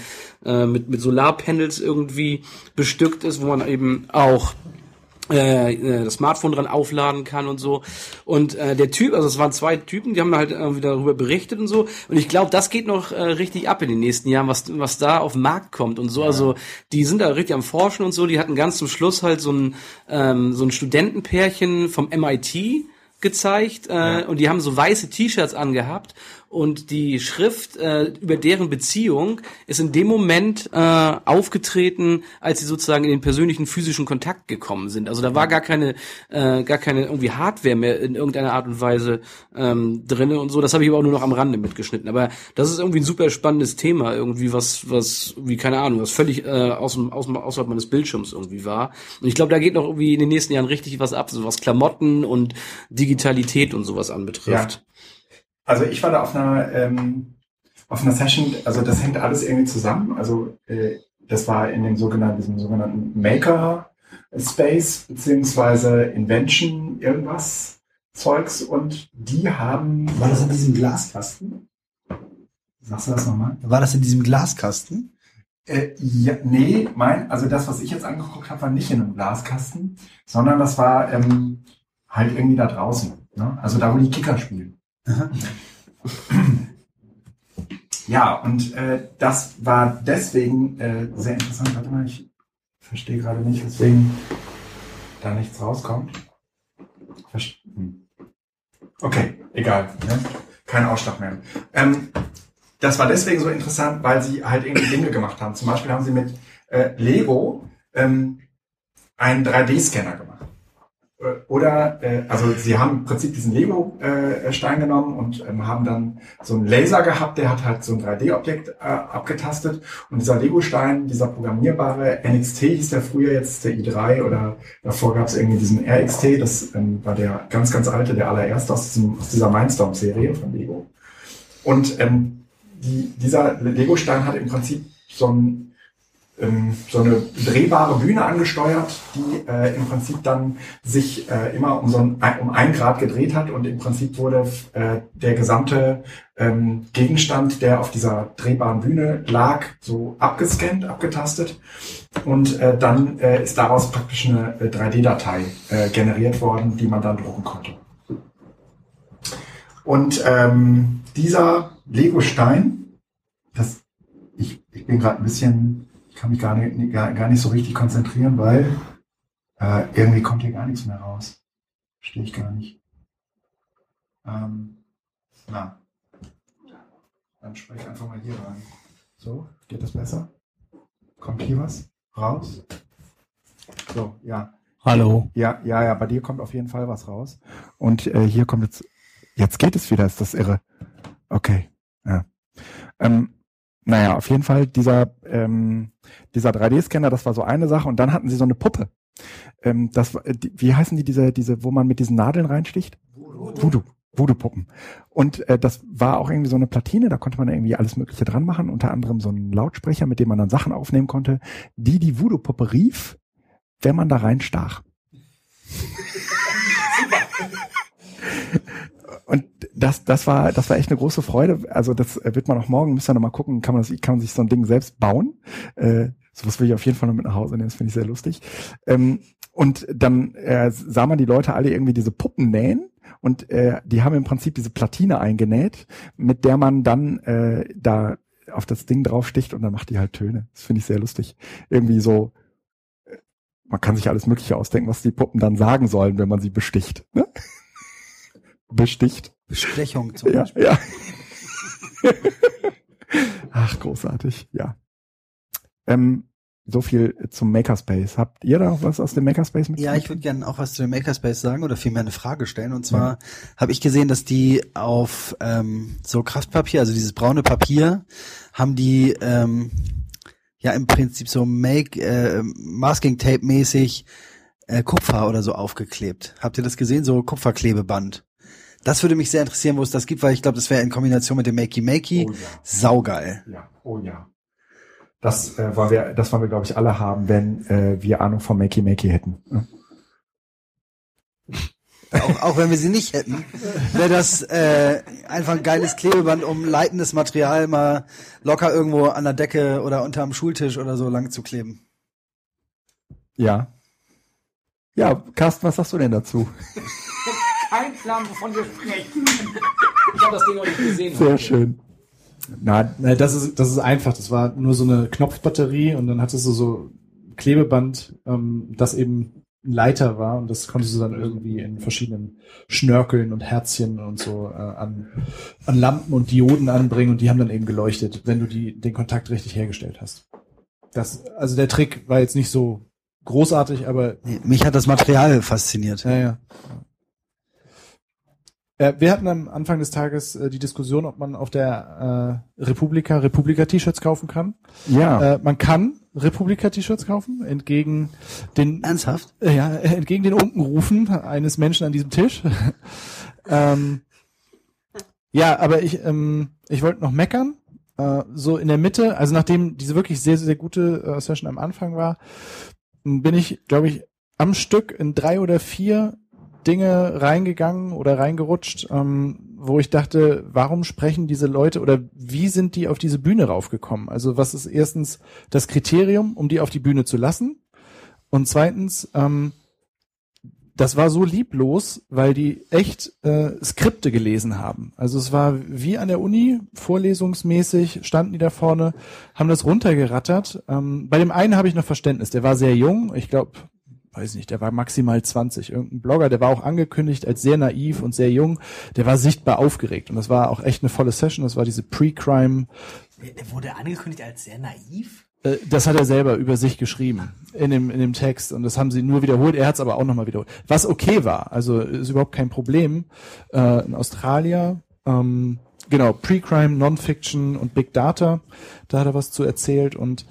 äh, mit, mit Solarpanels irgendwie bestückt ist, wo man eben auch äh, äh, das Smartphone dran aufladen kann und so. Und äh, der Typ, also es waren zwei Typen, die haben halt irgendwie darüber berichtet und so. Und ich glaube, das geht noch äh, richtig ab in den nächsten Jahren, was, was da auf den Markt kommt und so. Ja. Also die sind da richtig am Forschen und so. Die hatten ganz zum Schluss halt so ein, ähm, so ein Studentenpärchen vom MIT gezeigt äh, ja. und die haben so weiße T-Shirts angehabt und die Schrift äh, über deren Beziehung ist in dem Moment äh, aufgetreten, als sie sozusagen in den persönlichen physischen Kontakt gekommen sind. Also da war gar keine äh, gar keine irgendwie Hardware mehr in irgendeiner Art und Weise ähm, drinne und so. Das habe ich aber auch nur noch am Rande mitgeschnitten. Aber das ist irgendwie ein super spannendes Thema irgendwie was was wie keine Ahnung was völlig äh, aus dem, aus dem außerhalb meines Bildschirms irgendwie war. Und ich glaube, da geht noch irgendwie in den nächsten Jahren richtig was ab, so was Klamotten und Digitalität und sowas anbetrifft. Ja. Also ich war da auf einer, ähm, auf einer Session, also das hängt alles irgendwie zusammen. Also äh, das war in dem sogenannten, diesem sogenannten Maker Space beziehungsweise Invention irgendwas Zeugs und die haben. War das in diesem Glaskasten? Sagst du das nochmal? War das in diesem Glaskasten? Äh, ja, nee, mein, also das, was ich jetzt angeguckt habe, war nicht in einem Glaskasten, sondern das war ähm, halt irgendwie da draußen. Ne? Also da, wo die Kicker spielen. Ja, und äh, das war deswegen äh, sehr interessant. Warte mal, ich verstehe gerade nicht, weswegen da nichts rauskommt. Verste hm. okay, egal. Ne? Kein Ausschlag mehr. Ähm, das war deswegen so interessant, weil sie halt irgendwie Dinge gemacht haben. Zum Beispiel haben sie mit äh, Lego ähm, einen 3D-Scanner gemacht. Äh, oder, äh, also sie haben im Prinzip diesen Lego-Stein genommen und ähm, haben dann so einen Laser gehabt, der hat halt so ein 3D-Objekt äh, abgetastet. Und dieser Lego-Stein, dieser programmierbare NXT hieß der früher jetzt der i3 oder davor gab es irgendwie diesen RXT, das ähm, war der ganz, ganz alte, der allererste aus, diesem, aus dieser Mindstorm-Serie von Lego. Und ähm, die, dieser Lego-Stein hat im Prinzip so ein so eine drehbare Bühne angesteuert, die äh, im Prinzip dann sich äh, immer um so ein, um ein Grad gedreht hat und im Prinzip wurde äh, der gesamte ähm, Gegenstand, der auf dieser drehbaren Bühne lag, so abgescannt, abgetastet und äh, dann äh, ist daraus praktisch eine 3D-Datei äh, äh, generiert worden, die man dann drucken konnte. Und ähm, dieser Lego-Stein, ich, ich bin gerade ein bisschen kann mich gar nicht, gar, gar nicht so richtig konzentrieren, weil äh, irgendwie kommt hier gar nichts mehr raus. Verstehe ich gar nicht. Ähm, na, dann spreche ich einfach mal hier rein. So, geht das besser? Kommt hier was raus? So, ja. Hallo. Ja, ja, ja, bei dir kommt auf jeden Fall was raus. Und äh, hier kommt jetzt, jetzt geht es wieder, ist das irre. Okay, ja. Ähm, naja, auf jeden Fall dieser, ähm, dieser 3D-Scanner, das war so eine Sache. Und dann hatten sie so eine Puppe. Ähm, das, die, wie heißen die, diese, diese, wo man mit diesen Nadeln reinsticht? Voodoo. Voodoo-Puppen. Und äh, das war auch irgendwie so eine Platine, da konnte man irgendwie alles Mögliche dran machen, unter anderem so einen Lautsprecher, mit dem man dann Sachen aufnehmen konnte, die die Voodoo-Puppe rief, wenn man da reinstach. Und das, das war, das war echt eine große Freude. Also das wird man auch morgen, müssen wir noch mal gucken, kann man das, kann man sich so ein Ding selbst bauen. Äh, sowas will ich auf jeden Fall noch mit nach Hause nehmen, das finde ich sehr lustig. Ähm, und dann äh, sah man die Leute alle irgendwie diese Puppen nähen und äh, die haben im Prinzip diese Platine eingenäht, mit der man dann äh, da auf das Ding draufsticht und dann macht die halt Töne. Das finde ich sehr lustig. Irgendwie so, äh, man kann sich alles Mögliche ausdenken, was die Puppen dann sagen sollen, wenn man sie besticht. Ne? besticht. Bestechung zum ja, Beispiel. Ja. Ach, großartig, ja. Ähm, so viel zum Makerspace. Habt ihr da auch was aus dem Makerspace mit? Ja, ich würde gerne auch was zu dem Makerspace sagen oder vielmehr eine Frage stellen. Und zwar ja. habe ich gesehen, dass die auf ähm, so Kraftpapier, also dieses braune Papier, haben die ähm, ja im Prinzip so Make äh, Masking Tape mäßig äh, Kupfer oder so aufgeklebt. Habt ihr das gesehen? So Kupferklebeband. Das würde mich sehr interessieren, wo es das gibt, weil ich glaube, das wäre in Kombination mit dem Makey Makey oh, ja. saugeil. Ja, oh ja. Das äh, wollen wir, das wollen wir, glaube ich, alle haben, wenn äh, wir Ahnung vom Makey Makey hätten. Auch, auch wenn wir sie nicht hätten, wäre das äh, einfach ein geiles Klebeband, um leitendes Material mal locker irgendwo an der Decke oder unterm Schultisch oder so lang zu kleben. Ja. Ja, Carsten, was sagst du denn dazu? keinen Plan, wovon wir sprechen. Ich habe das Ding noch nicht gesehen. Sehr heute. schön. Na, na, das ist das ist einfach. Das war nur so eine Knopfbatterie und dann hattest du so Klebeband, ähm, das eben Leiter war und das konntest du dann irgendwie in verschiedenen Schnörkeln und Herzchen und so äh, an, an Lampen und Dioden anbringen und die haben dann eben geleuchtet, wenn du die, den Kontakt richtig hergestellt hast. Das, also der Trick war jetzt nicht so großartig, aber. Mich hat das Material fasziniert. Ja, ja. Äh, wir hatten am Anfang des Tages äh, die Diskussion, ob man auf der äh, Republika Republika-T-Shirts kaufen kann. Ja. Äh, man kann Republika-T-Shirts kaufen, entgegen den ernsthaft, äh, ja, entgegen den Unkenrufen eines Menschen an diesem Tisch. ähm, ja, aber ich ähm, ich wollte noch meckern. Äh, so in der Mitte, also nachdem diese wirklich sehr sehr gute äh, Session am Anfang war, bin ich, glaube ich, am Stück in drei oder vier Dinge reingegangen oder reingerutscht, ähm, wo ich dachte, warum sprechen diese Leute oder wie sind die auf diese Bühne raufgekommen? Also was ist erstens das Kriterium, um die auf die Bühne zu lassen? Und zweitens, ähm, das war so lieblos, weil die echt äh, Skripte gelesen haben. Also es war wie an der Uni, vorlesungsmäßig, standen die da vorne, haben das runtergerattert. Ähm, bei dem einen habe ich noch Verständnis, der war sehr jung, ich glaube weiß nicht, der war maximal 20. Irgendein Blogger, der war auch angekündigt als sehr naiv und sehr jung. Der war sichtbar aufgeregt. Und das war auch echt eine volle Session. Das war diese Pre-Crime. Der wurde angekündigt als sehr naiv? Äh, das hat er selber über sich geschrieben in dem, in dem Text und das haben sie nur wiederholt. Er hat es aber auch nochmal wiederholt. Was okay war, also ist überhaupt kein Problem. Äh, ein Australier, ähm, genau, Pre-Crime, Non-Fiction und Big Data, da hat er was zu erzählt und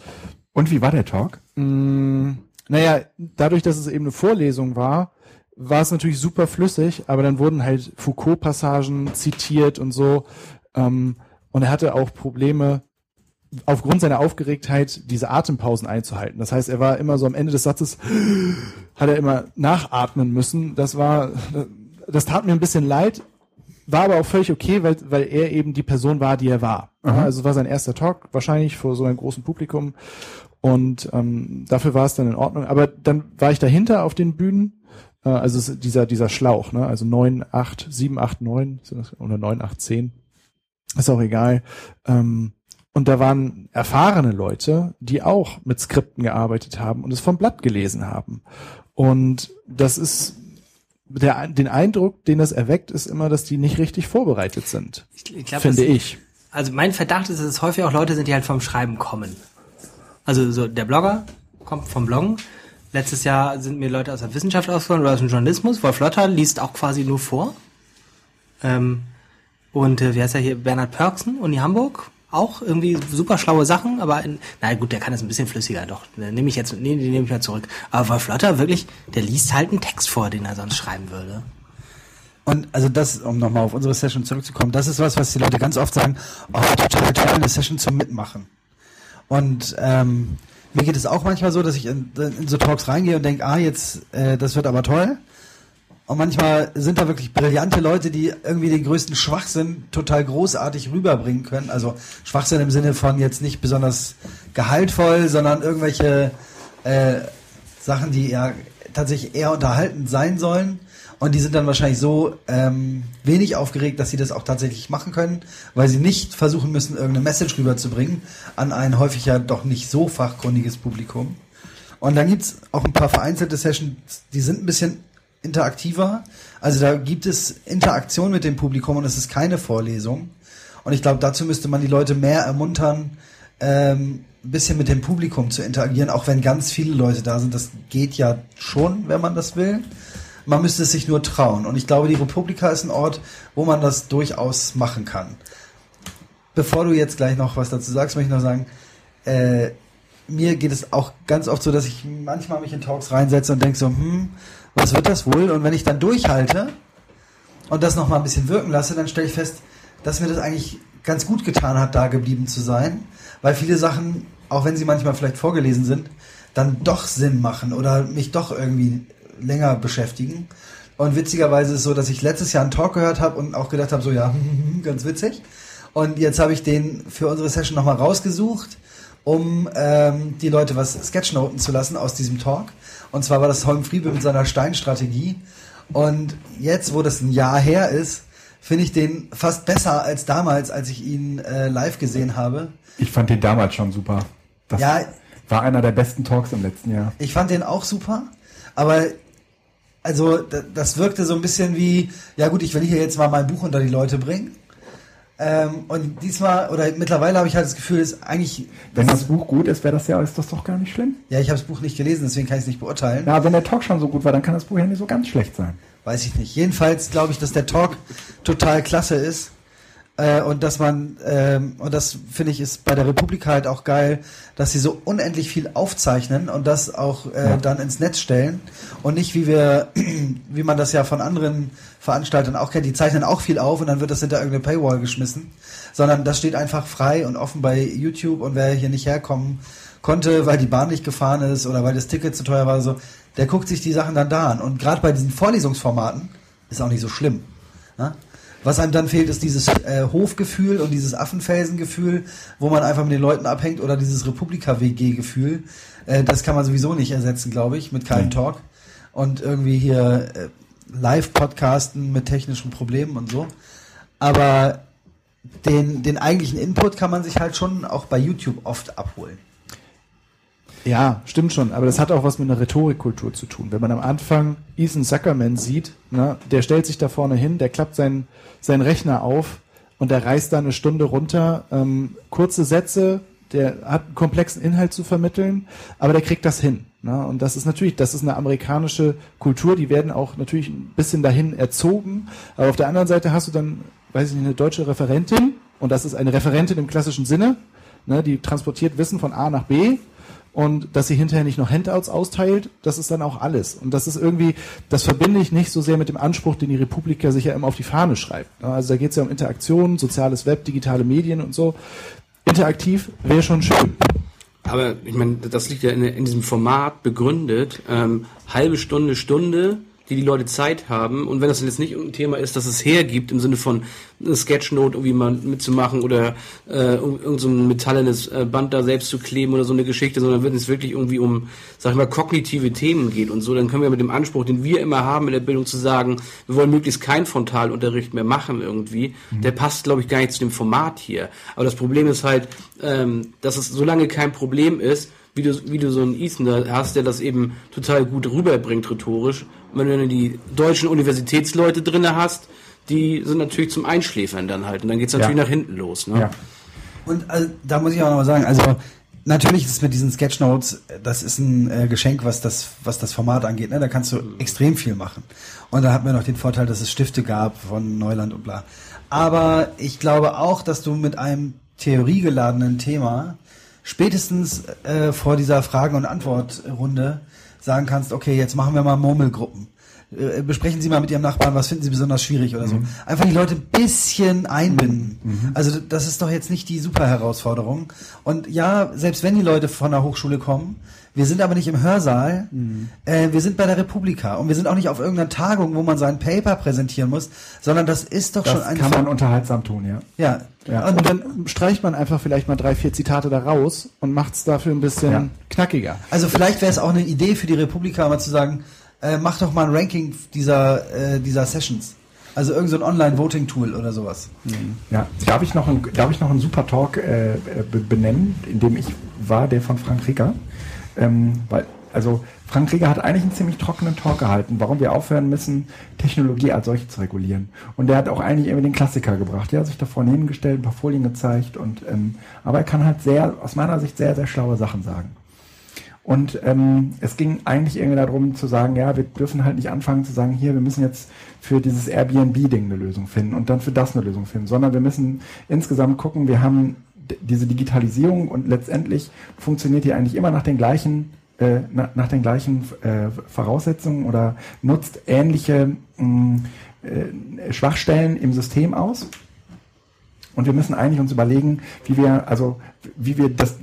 und wie war der Talk? Mh, mm, naja, dadurch, dass es eben eine Vorlesung war, war es natürlich super flüssig, aber dann wurden halt Foucault-Passagen zitiert und so. Ähm, und er hatte auch Probleme, aufgrund seiner Aufgeregtheit diese Atempausen einzuhalten. Das heißt, er war immer so am Ende des Satzes, hat er immer nachatmen müssen. Das war, das tat mir ein bisschen leid, war aber auch völlig okay, weil, weil er eben die Person war, die er war. Aha. Also war sein erster Talk, wahrscheinlich vor so einem großen Publikum. Und ähm, dafür war es dann in Ordnung. Aber dann war ich dahinter auf den Bühnen, äh, also dieser, dieser Schlauch, ne? also neun, acht, sieben, acht, neun oder neun, acht, zehn. Ist auch egal. Ähm, und da waren erfahrene Leute, die auch mit Skripten gearbeitet haben und es vom Blatt gelesen haben. Und das ist der, den Eindruck, den das erweckt, ist immer, dass die nicht richtig vorbereitet sind. Ich, ich glaub, finde ich. Also mein Verdacht ist, dass es häufig auch Leute sind, die halt vom Schreiben kommen. Also so der Blogger kommt vom Bloggen. Letztes Jahr sind mir Leute aus der Wissenschaft ausgefallen oder aus dem Journalismus. Wolf Lotter liest auch quasi nur vor. Ähm, und äh, wie heißt er hier? Bernhard Pörksen, Uni Hamburg, auch irgendwie super schlaue Sachen, aber in, na gut, der kann es ein bisschen flüssiger, doch. Nehme ich jetzt, nee, den nehme ich mal zurück. Aber Wolf Lotter wirklich, der liest halt einen Text vor, den er sonst schreiben würde. Und also das, um nochmal auf unsere Session zurückzukommen, das ist was, was die Leute ganz oft sagen, oh, total toll, eine Session zum Mitmachen. Und ähm, mir geht es auch manchmal so, dass ich in, in so Talks reingehe und denke, ah, jetzt, äh, das wird aber toll. Und manchmal sind da wirklich brillante Leute, die irgendwie den größten Schwachsinn total großartig rüberbringen können. Also Schwachsinn im Sinne von jetzt nicht besonders gehaltvoll, sondern irgendwelche äh, Sachen, die ja tatsächlich eher unterhaltend sein sollen. Und die sind dann wahrscheinlich so ähm, wenig aufgeregt, dass sie das auch tatsächlich machen können, weil sie nicht versuchen müssen, irgendeine Message rüberzubringen an ein häufig ja doch nicht so fachkundiges Publikum. Und dann gibt's auch ein paar vereinzelte Sessions, die sind ein bisschen interaktiver. Also da gibt es Interaktion mit dem Publikum und es ist keine Vorlesung. Und ich glaube, dazu müsste man die Leute mehr ermuntern, ähm, ein bisschen mit dem Publikum zu interagieren, auch wenn ganz viele Leute da sind. Das geht ja schon, wenn man das will. Man müsste es sich nur trauen. Und ich glaube, die Republika ist ein Ort, wo man das durchaus machen kann. Bevor du jetzt gleich noch was dazu sagst, möchte ich noch sagen, äh, mir geht es auch ganz oft so, dass ich manchmal mich in Talks reinsetze und denke so, hm, was wird das wohl? Und wenn ich dann durchhalte und das nochmal ein bisschen wirken lasse, dann stelle ich fest, dass mir das eigentlich ganz gut getan hat, da geblieben zu sein, weil viele Sachen, auch wenn sie manchmal vielleicht vorgelesen sind, dann doch Sinn machen oder mich doch irgendwie länger beschäftigen. Und witzigerweise ist es so, dass ich letztes Jahr einen Talk gehört habe und auch gedacht habe, so ja, ganz witzig. Und jetzt habe ich den für unsere Session nochmal rausgesucht, um ähm, die Leute was sketchnoten zu lassen aus diesem Talk. Und zwar war das Holm Friebe mit seiner Steinstrategie. Und jetzt, wo das ein Jahr her ist, finde ich den fast besser als damals, als ich ihn äh, live gesehen habe. Ich fand den damals schon super. Das ja, war einer der besten Talks im letzten Jahr. Ich fand den auch super, aber also das wirkte so ein bisschen wie, ja gut, ich will hier jetzt mal mein Buch unter die Leute bringen. Ähm, und diesmal, oder mittlerweile habe ich halt das Gefühl, ist eigentlich. Wenn das, das Buch gut ist, wäre das ja, ist das doch gar nicht schlimm. Ja, ich habe das Buch nicht gelesen, deswegen kann ich es nicht beurteilen. Ja, wenn der Talk schon so gut war, dann kann das Buch ja nicht so ganz schlecht sein. Weiß ich nicht. Jedenfalls glaube ich, dass der Talk total klasse ist. Äh, und dass man, ähm, und das finde ich ist bei der Republik halt auch geil, dass sie so unendlich viel aufzeichnen und das auch äh, ja. dann ins Netz stellen und nicht wie wir, wie man das ja von anderen Veranstaltern auch kennt, die zeichnen auch viel auf und dann wird das hinter irgendeine Paywall geschmissen, sondern das steht einfach frei und offen bei YouTube und wer hier nicht herkommen konnte, weil die Bahn nicht gefahren ist oder weil das Ticket zu teuer war, so, der guckt sich die Sachen dann da an und gerade bei diesen Vorlesungsformaten ist auch nicht so schlimm. Ne? Was einem dann fehlt, ist dieses äh, Hofgefühl und dieses Affenfelsengefühl, wo man einfach mit den Leuten abhängt oder dieses Republika-WG-Gefühl. Äh, das kann man sowieso nicht ersetzen, glaube ich, mit keinem Talk. Und irgendwie hier äh, Live-Podcasten mit technischen Problemen und so. Aber den, den eigentlichen Input kann man sich halt schon auch bei YouTube oft abholen. Ja, stimmt schon, aber das hat auch was mit einer Rhetorikkultur zu tun. Wenn man am Anfang Ethan Zuckerman sieht, ne, der stellt sich da vorne hin, der klappt seinen, seinen Rechner auf und der reißt da eine Stunde runter, ähm, kurze Sätze, der hat einen komplexen Inhalt zu vermitteln, aber der kriegt das hin. Ne? Und das ist natürlich, das ist eine amerikanische Kultur, die werden auch natürlich ein bisschen dahin erzogen. Aber auf der anderen Seite hast du dann, weiß ich nicht, eine deutsche Referentin, und das ist eine Referentin im klassischen Sinne, ne, die transportiert Wissen von A nach B und dass sie hinterher nicht noch Handouts austeilt, das ist dann auch alles. Und das ist irgendwie, das verbinde ich nicht so sehr mit dem Anspruch, den die Republika sich ja immer auf die Fahne schreibt. Ne? Also da geht es ja um Interaktion, soziales Web, digitale Medien und so. Interaktiv wäre schon schön. Aber ich meine, das liegt ja in, in diesem Format begründet. Ähm, halbe Stunde, Stunde, die die Leute Zeit haben. Und wenn das jetzt nicht ein Thema ist, dass es hergibt, im Sinne von eine Sketchnote irgendwie mal mitzumachen oder äh, irgend so ein metallenes äh, Band da selbst zu kleben oder so eine Geschichte, sondern wenn es wirklich irgendwie um, sag ich mal, kognitive Themen geht und so, dann können wir mit dem Anspruch, den wir immer haben in der Bildung, zu sagen, wir wollen möglichst keinen Frontalunterricht mehr machen irgendwie, mhm. der passt, glaube ich, gar nicht zu dem Format hier. Aber das Problem ist halt, ähm, dass es solange kein Problem ist, wie du, wie du so einen Ethan da hast, der das eben total gut rüberbringt rhetorisch. Wenn du die deutschen Universitätsleute drinne hast, die sind natürlich zum Einschläfern dann halt. Und dann geht's natürlich ja. nach hinten los. Ne? Ja. Und also, da muss ich auch noch mal sagen, also natürlich ist es mit diesen Sketchnotes, das ist ein äh, Geschenk, was das, was das Format angeht. Ne? Da kannst du extrem viel machen. Und da hat man noch den Vorteil, dass es Stifte gab von Neuland und bla. Aber ich glaube auch, dass du mit einem theoriegeladenen Thema spätestens äh, vor dieser Fragen- und Antwortrunde sagen kannst, okay, jetzt machen wir mal Murmelgruppen. Äh, besprechen Sie mal mit Ihrem Nachbarn, was finden Sie besonders schwierig oder so. Mhm. Einfach die Leute ein bisschen einbinden. Mhm. Also das ist doch jetzt nicht die super Herausforderung. Und ja, selbst wenn die Leute von der Hochschule kommen, wir sind aber nicht im Hörsaal. Mhm. Äh, wir sind bei der Republika und wir sind auch nicht auf irgendeiner Tagung, wo man sein Paper präsentieren muss, sondern das ist doch das schon ein. Das kann man unterhaltsam tun, ja. Ja. ja. Und, und, dann streicht man einfach vielleicht mal drei, vier Zitate da raus und macht es dafür ein bisschen ja. knackiger. Also vielleicht wäre es auch eine Idee für die Republika, mal zu sagen, äh, mach doch mal ein Ranking dieser, äh, dieser Sessions. Also irgendein so Online-Voting-Tool oder sowas. Mhm. Ja, darf ich noch, ein, darf ich noch einen super Talk äh, benennen, in dem ich war, der von Frank Rieger. Ähm, weil, also Frank Rieger hat eigentlich einen ziemlich trockenen Talk gehalten, warum wir aufhören müssen, Technologie als solche zu regulieren. Und der hat auch eigentlich irgendwie den Klassiker gebracht. Der hat sich da vorne hingestellt, ein paar Folien gezeigt und ähm, aber er kann halt sehr, aus meiner Sicht sehr, sehr schlaue Sachen sagen. Und ähm, es ging eigentlich irgendwie darum zu sagen, ja, wir dürfen halt nicht anfangen zu sagen, hier, wir müssen jetzt für dieses Airbnb-Ding eine Lösung finden und dann für das eine Lösung finden, sondern wir müssen insgesamt gucken, wir haben diese Digitalisierung und letztendlich funktioniert die eigentlich immer nach den gleichen äh, nach, nach den gleichen äh, Voraussetzungen oder nutzt ähnliche mh, äh, Schwachstellen im System aus. Und wir müssen eigentlich uns überlegen, wie wir also wie wir das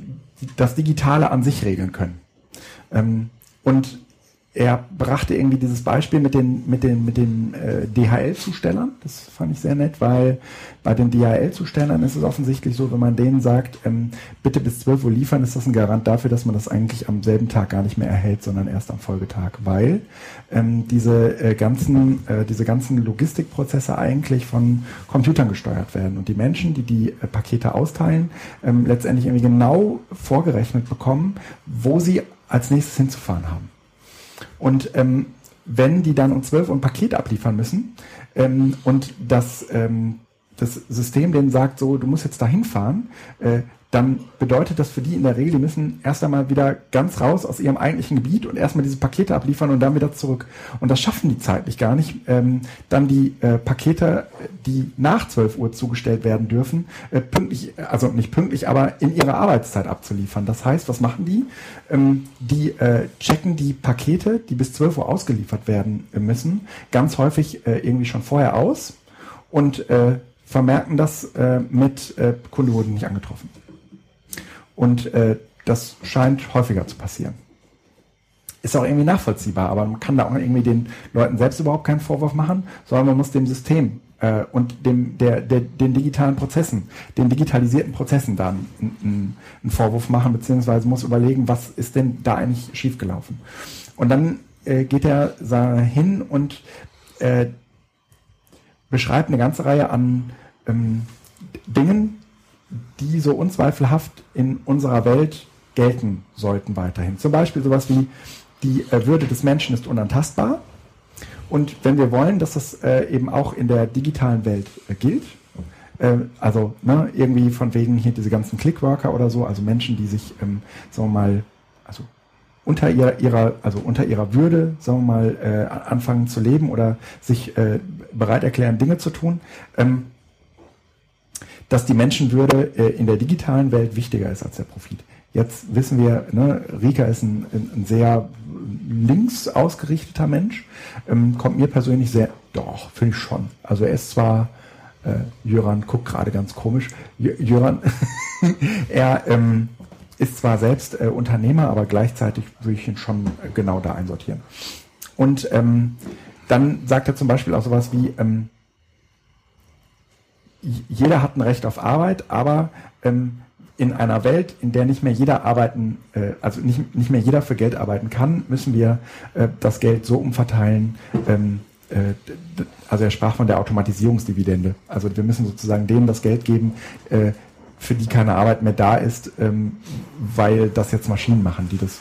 das Digitale an sich regeln können. Ähm, und er brachte irgendwie dieses Beispiel mit den mit den mit den äh, DHL-Zustellern. Das fand ich sehr nett, weil bei den DHL-Zustellern ist es offensichtlich so, wenn man denen sagt, ähm, bitte bis 12 Uhr liefern, ist das ein Garant dafür, dass man das eigentlich am selben Tag gar nicht mehr erhält, sondern erst am Folgetag, weil ähm, diese äh, ganzen äh, diese ganzen Logistikprozesse eigentlich von Computern gesteuert werden und die Menschen, die die äh, Pakete austeilen, ähm, letztendlich irgendwie genau vorgerechnet bekommen, wo sie als nächstes hinzufahren haben. Und ähm, wenn die dann um 12 Uhr ein Paket abliefern müssen ähm, und das, ähm, das System denen sagt, so, du musst jetzt dahin fahren, äh, dann bedeutet das für die in der Regel, die müssen erst einmal wieder ganz raus aus ihrem eigentlichen Gebiet und erstmal diese Pakete abliefern und dann wieder zurück. Und das schaffen die zeitlich gar nicht, ähm, dann die äh, Pakete, die nach 12 Uhr zugestellt werden dürfen, äh, pünktlich, also nicht pünktlich, aber in ihrer Arbeitszeit abzuliefern. Das heißt, was machen die? Ähm, die äh, checken die Pakete, die bis 12 Uhr ausgeliefert werden äh, müssen, ganz häufig äh, irgendwie schon vorher aus und äh, vermerken das äh, mit äh, Kunde wurde nicht angetroffen. Und äh, das scheint häufiger zu passieren. Ist auch irgendwie nachvollziehbar, aber man kann da auch irgendwie den Leuten selbst überhaupt keinen Vorwurf machen, sondern man muss dem System äh, und dem, der, der, den digitalen Prozessen, den digitalisierten Prozessen dann einen, einen Vorwurf machen, beziehungsweise muss überlegen, was ist denn da eigentlich schiefgelaufen. Und dann äh, geht er hin und äh, beschreibt eine ganze Reihe an ähm, Dingen, die so unzweifelhaft in unserer Welt gelten sollten weiterhin. Zum Beispiel sowas wie die äh, Würde des Menschen ist unantastbar. Und wenn wir wollen, dass das äh, eben auch in der digitalen Welt äh, gilt, also ne, irgendwie von wegen hier diese ganzen Clickworker oder so, also Menschen, die sich, ähm, sagen wir mal, also unter ihrer, ihrer, also unter ihrer Würde, sagen wir mal, äh, anfangen zu leben oder sich äh, bereit erklären, Dinge zu tun, ähm, dass die Menschenwürde äh, in der digitalen Welt wichtiger ist als der Profit. Jetzt wissen wir, ne, Rika ist ein, ein sehr links ausgerichteter Mensch, ähm, kommt mir persönlich sehr, doch, finde ich schon. Also er ist zwar, äh, Jöran guckt gerade ganz komisch, Jöran, er ähm, ist zwar selbst äh, Unternehmer, aber gleichzeitig würde ich ihn schon äh, genau da einsortieren. Und ähm, dann sagt er zum Beispiel auch sowas wie, ähm, jeder hat ein Recht auf Arbeit, aber ähm, in einer Welt, in der nicht mehr jeder arbeiten, äh, also nicht, nicht mehr jeder für Geld arbeiten kann, müssen wir äh, das Geld so umverteilen. Ähm, äh, also er sprach von der Automatisierungsdividende. Also wir müssen sozusagen denen das Geld geben, äh, für die keine Arbeit mehr da ist, ähm, weil das jetzt Maschinen machen, die das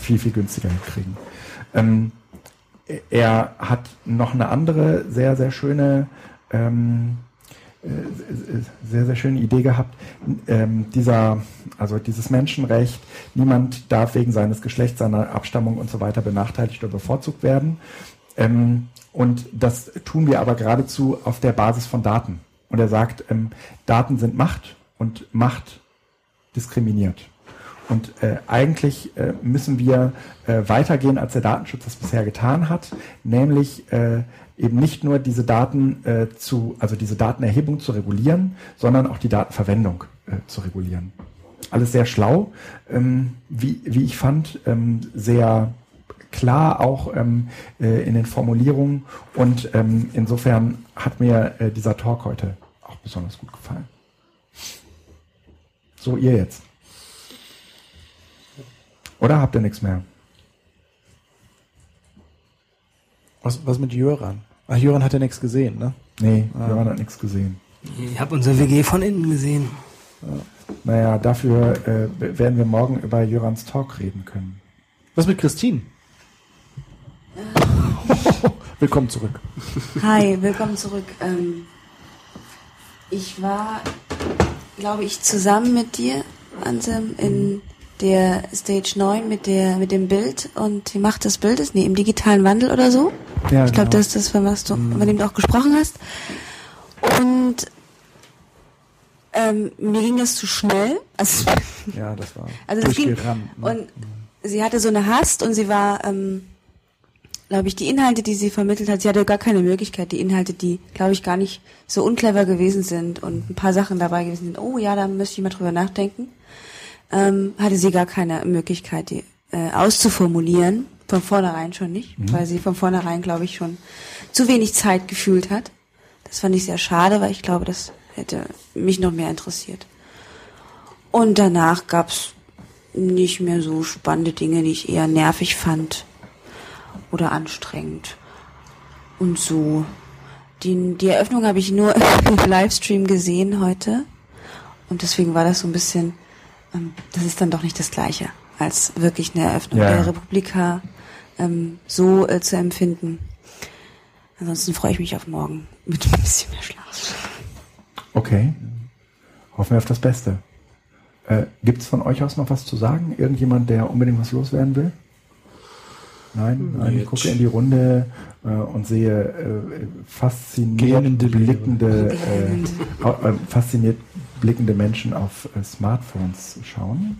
viel, viel günstiger hinkriegen. Ähm, er hat noch eine andere sehr, sehr schöne ähm, äh, sehr, sehr schöne Idee gehabt. Ähm, dieser, also dieses Menschenrecht, niemand darf wegen seines Geschlechts, seiner Abstammung und so weiter benachteiligt oder bevorzugt werden. Ähm, und das tun wir aber geradezu auf der Basis von Daten. Und er sagt, ähm, Daten sind Macht und Macht diskriminiert. Und äh, eigentlich äh, müssen wir äh, weitergehen, als der Datenschutz das bisher getan hat, nämlich äh, eben nicht nur diese Daten äh, zu, also diese Datenerhebung zu regulieren, sondern auch die Datenverwendung äh, zu regulieren. Alles sehr schlau, ähm, wie, wie ich fand, ähm, sehr klar auch ähm, äh, in den Formulierungen und ähm, insofern hat mir äh, dieser Talk heute auch besonders gut gefallen. So, ihr jetzt. Oder habt ihr nichts mehr? Was, was mit Jöran? Ach, Jöran hat ja nichts gesehen, ne? Nee, ah. Jöran hat nichts gesehen. Ich habe unser WG von innen gesehen. Ja. Naja, dafür äh, werden wir morgen über Jörans Talk reden können. Was mit Christine? willkommen zurück. Hi, willkommen zurück. Ähm, ich war, glaube ich, zusammen mit dir, Ansem, in der Stage 9 mit der mit dem Bild und die Macht des Bildes, nee, im digitalen Wandel oder so. Ja, ich glaube, genau. das ist das, von was du, mhm. von dem du auch gesprochen hast. Und ähm, mir ging das zu schnell. Also, ja, das war. Also das ging, ne? und mhm. sie hatte so eine Hast und sie war, ähm, glaube ich, die Inhalte, die sie vermittelt hat, sie hatte gar keine Möglichkeit, die Inhalte, die, glaube ich, gar nicht so unclever gewesen sind und ein paar Sachen dabei gewesen sind. Oh ja, da müsste ich mal drüber nachdenken ähm, hatte sie gar keine Möglichkeit, die äh, auszuformulieren. Von vornherein schon nicht, mhm. weil sie von vornherein, glaube ich, schon zu wenig Zeit gefühlt hat. Das fand ich sehr schade, weil ich glaube, das hätte mich noch mehr interessiert. Und danach gab's nicht mehr so spannende Dinge, die ich eher nervig fand oder anstrengend. Und so. Die, die Eröffnung habe ich nur im Livestream gesehen heute. Und deswegen war das so ein bisschen das ist dann doch nicht das Gleiche, als wirklich eine Eröffnung ja. der Republika ähm, so äh, zu empfinden. Ansonsten freue ich mich auf morgen mit ein bisschen mehr Schlaf. Okay. Hoffen wir auf das Beste. Äh, Gibt es von euch aus noch was zu sagen? Irgendjemand, der unbedingt was loswerden will? Nein, nein ich gucke in die Runde äh, und sehe äh, fasziniert blickende, äh, äh, fasziniert blickende Menschen auf äh, Smartphones schauen.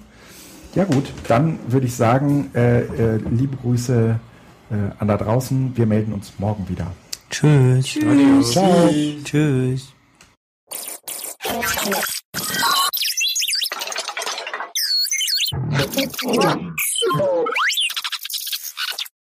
Ja gut, dann würde ich sagen, äh, äh, liebe Grüße äh, an da draußen. Wir melden uns morgen wieder. Tschüss. Tschüss. Ciao. Tschüss. Tschüss.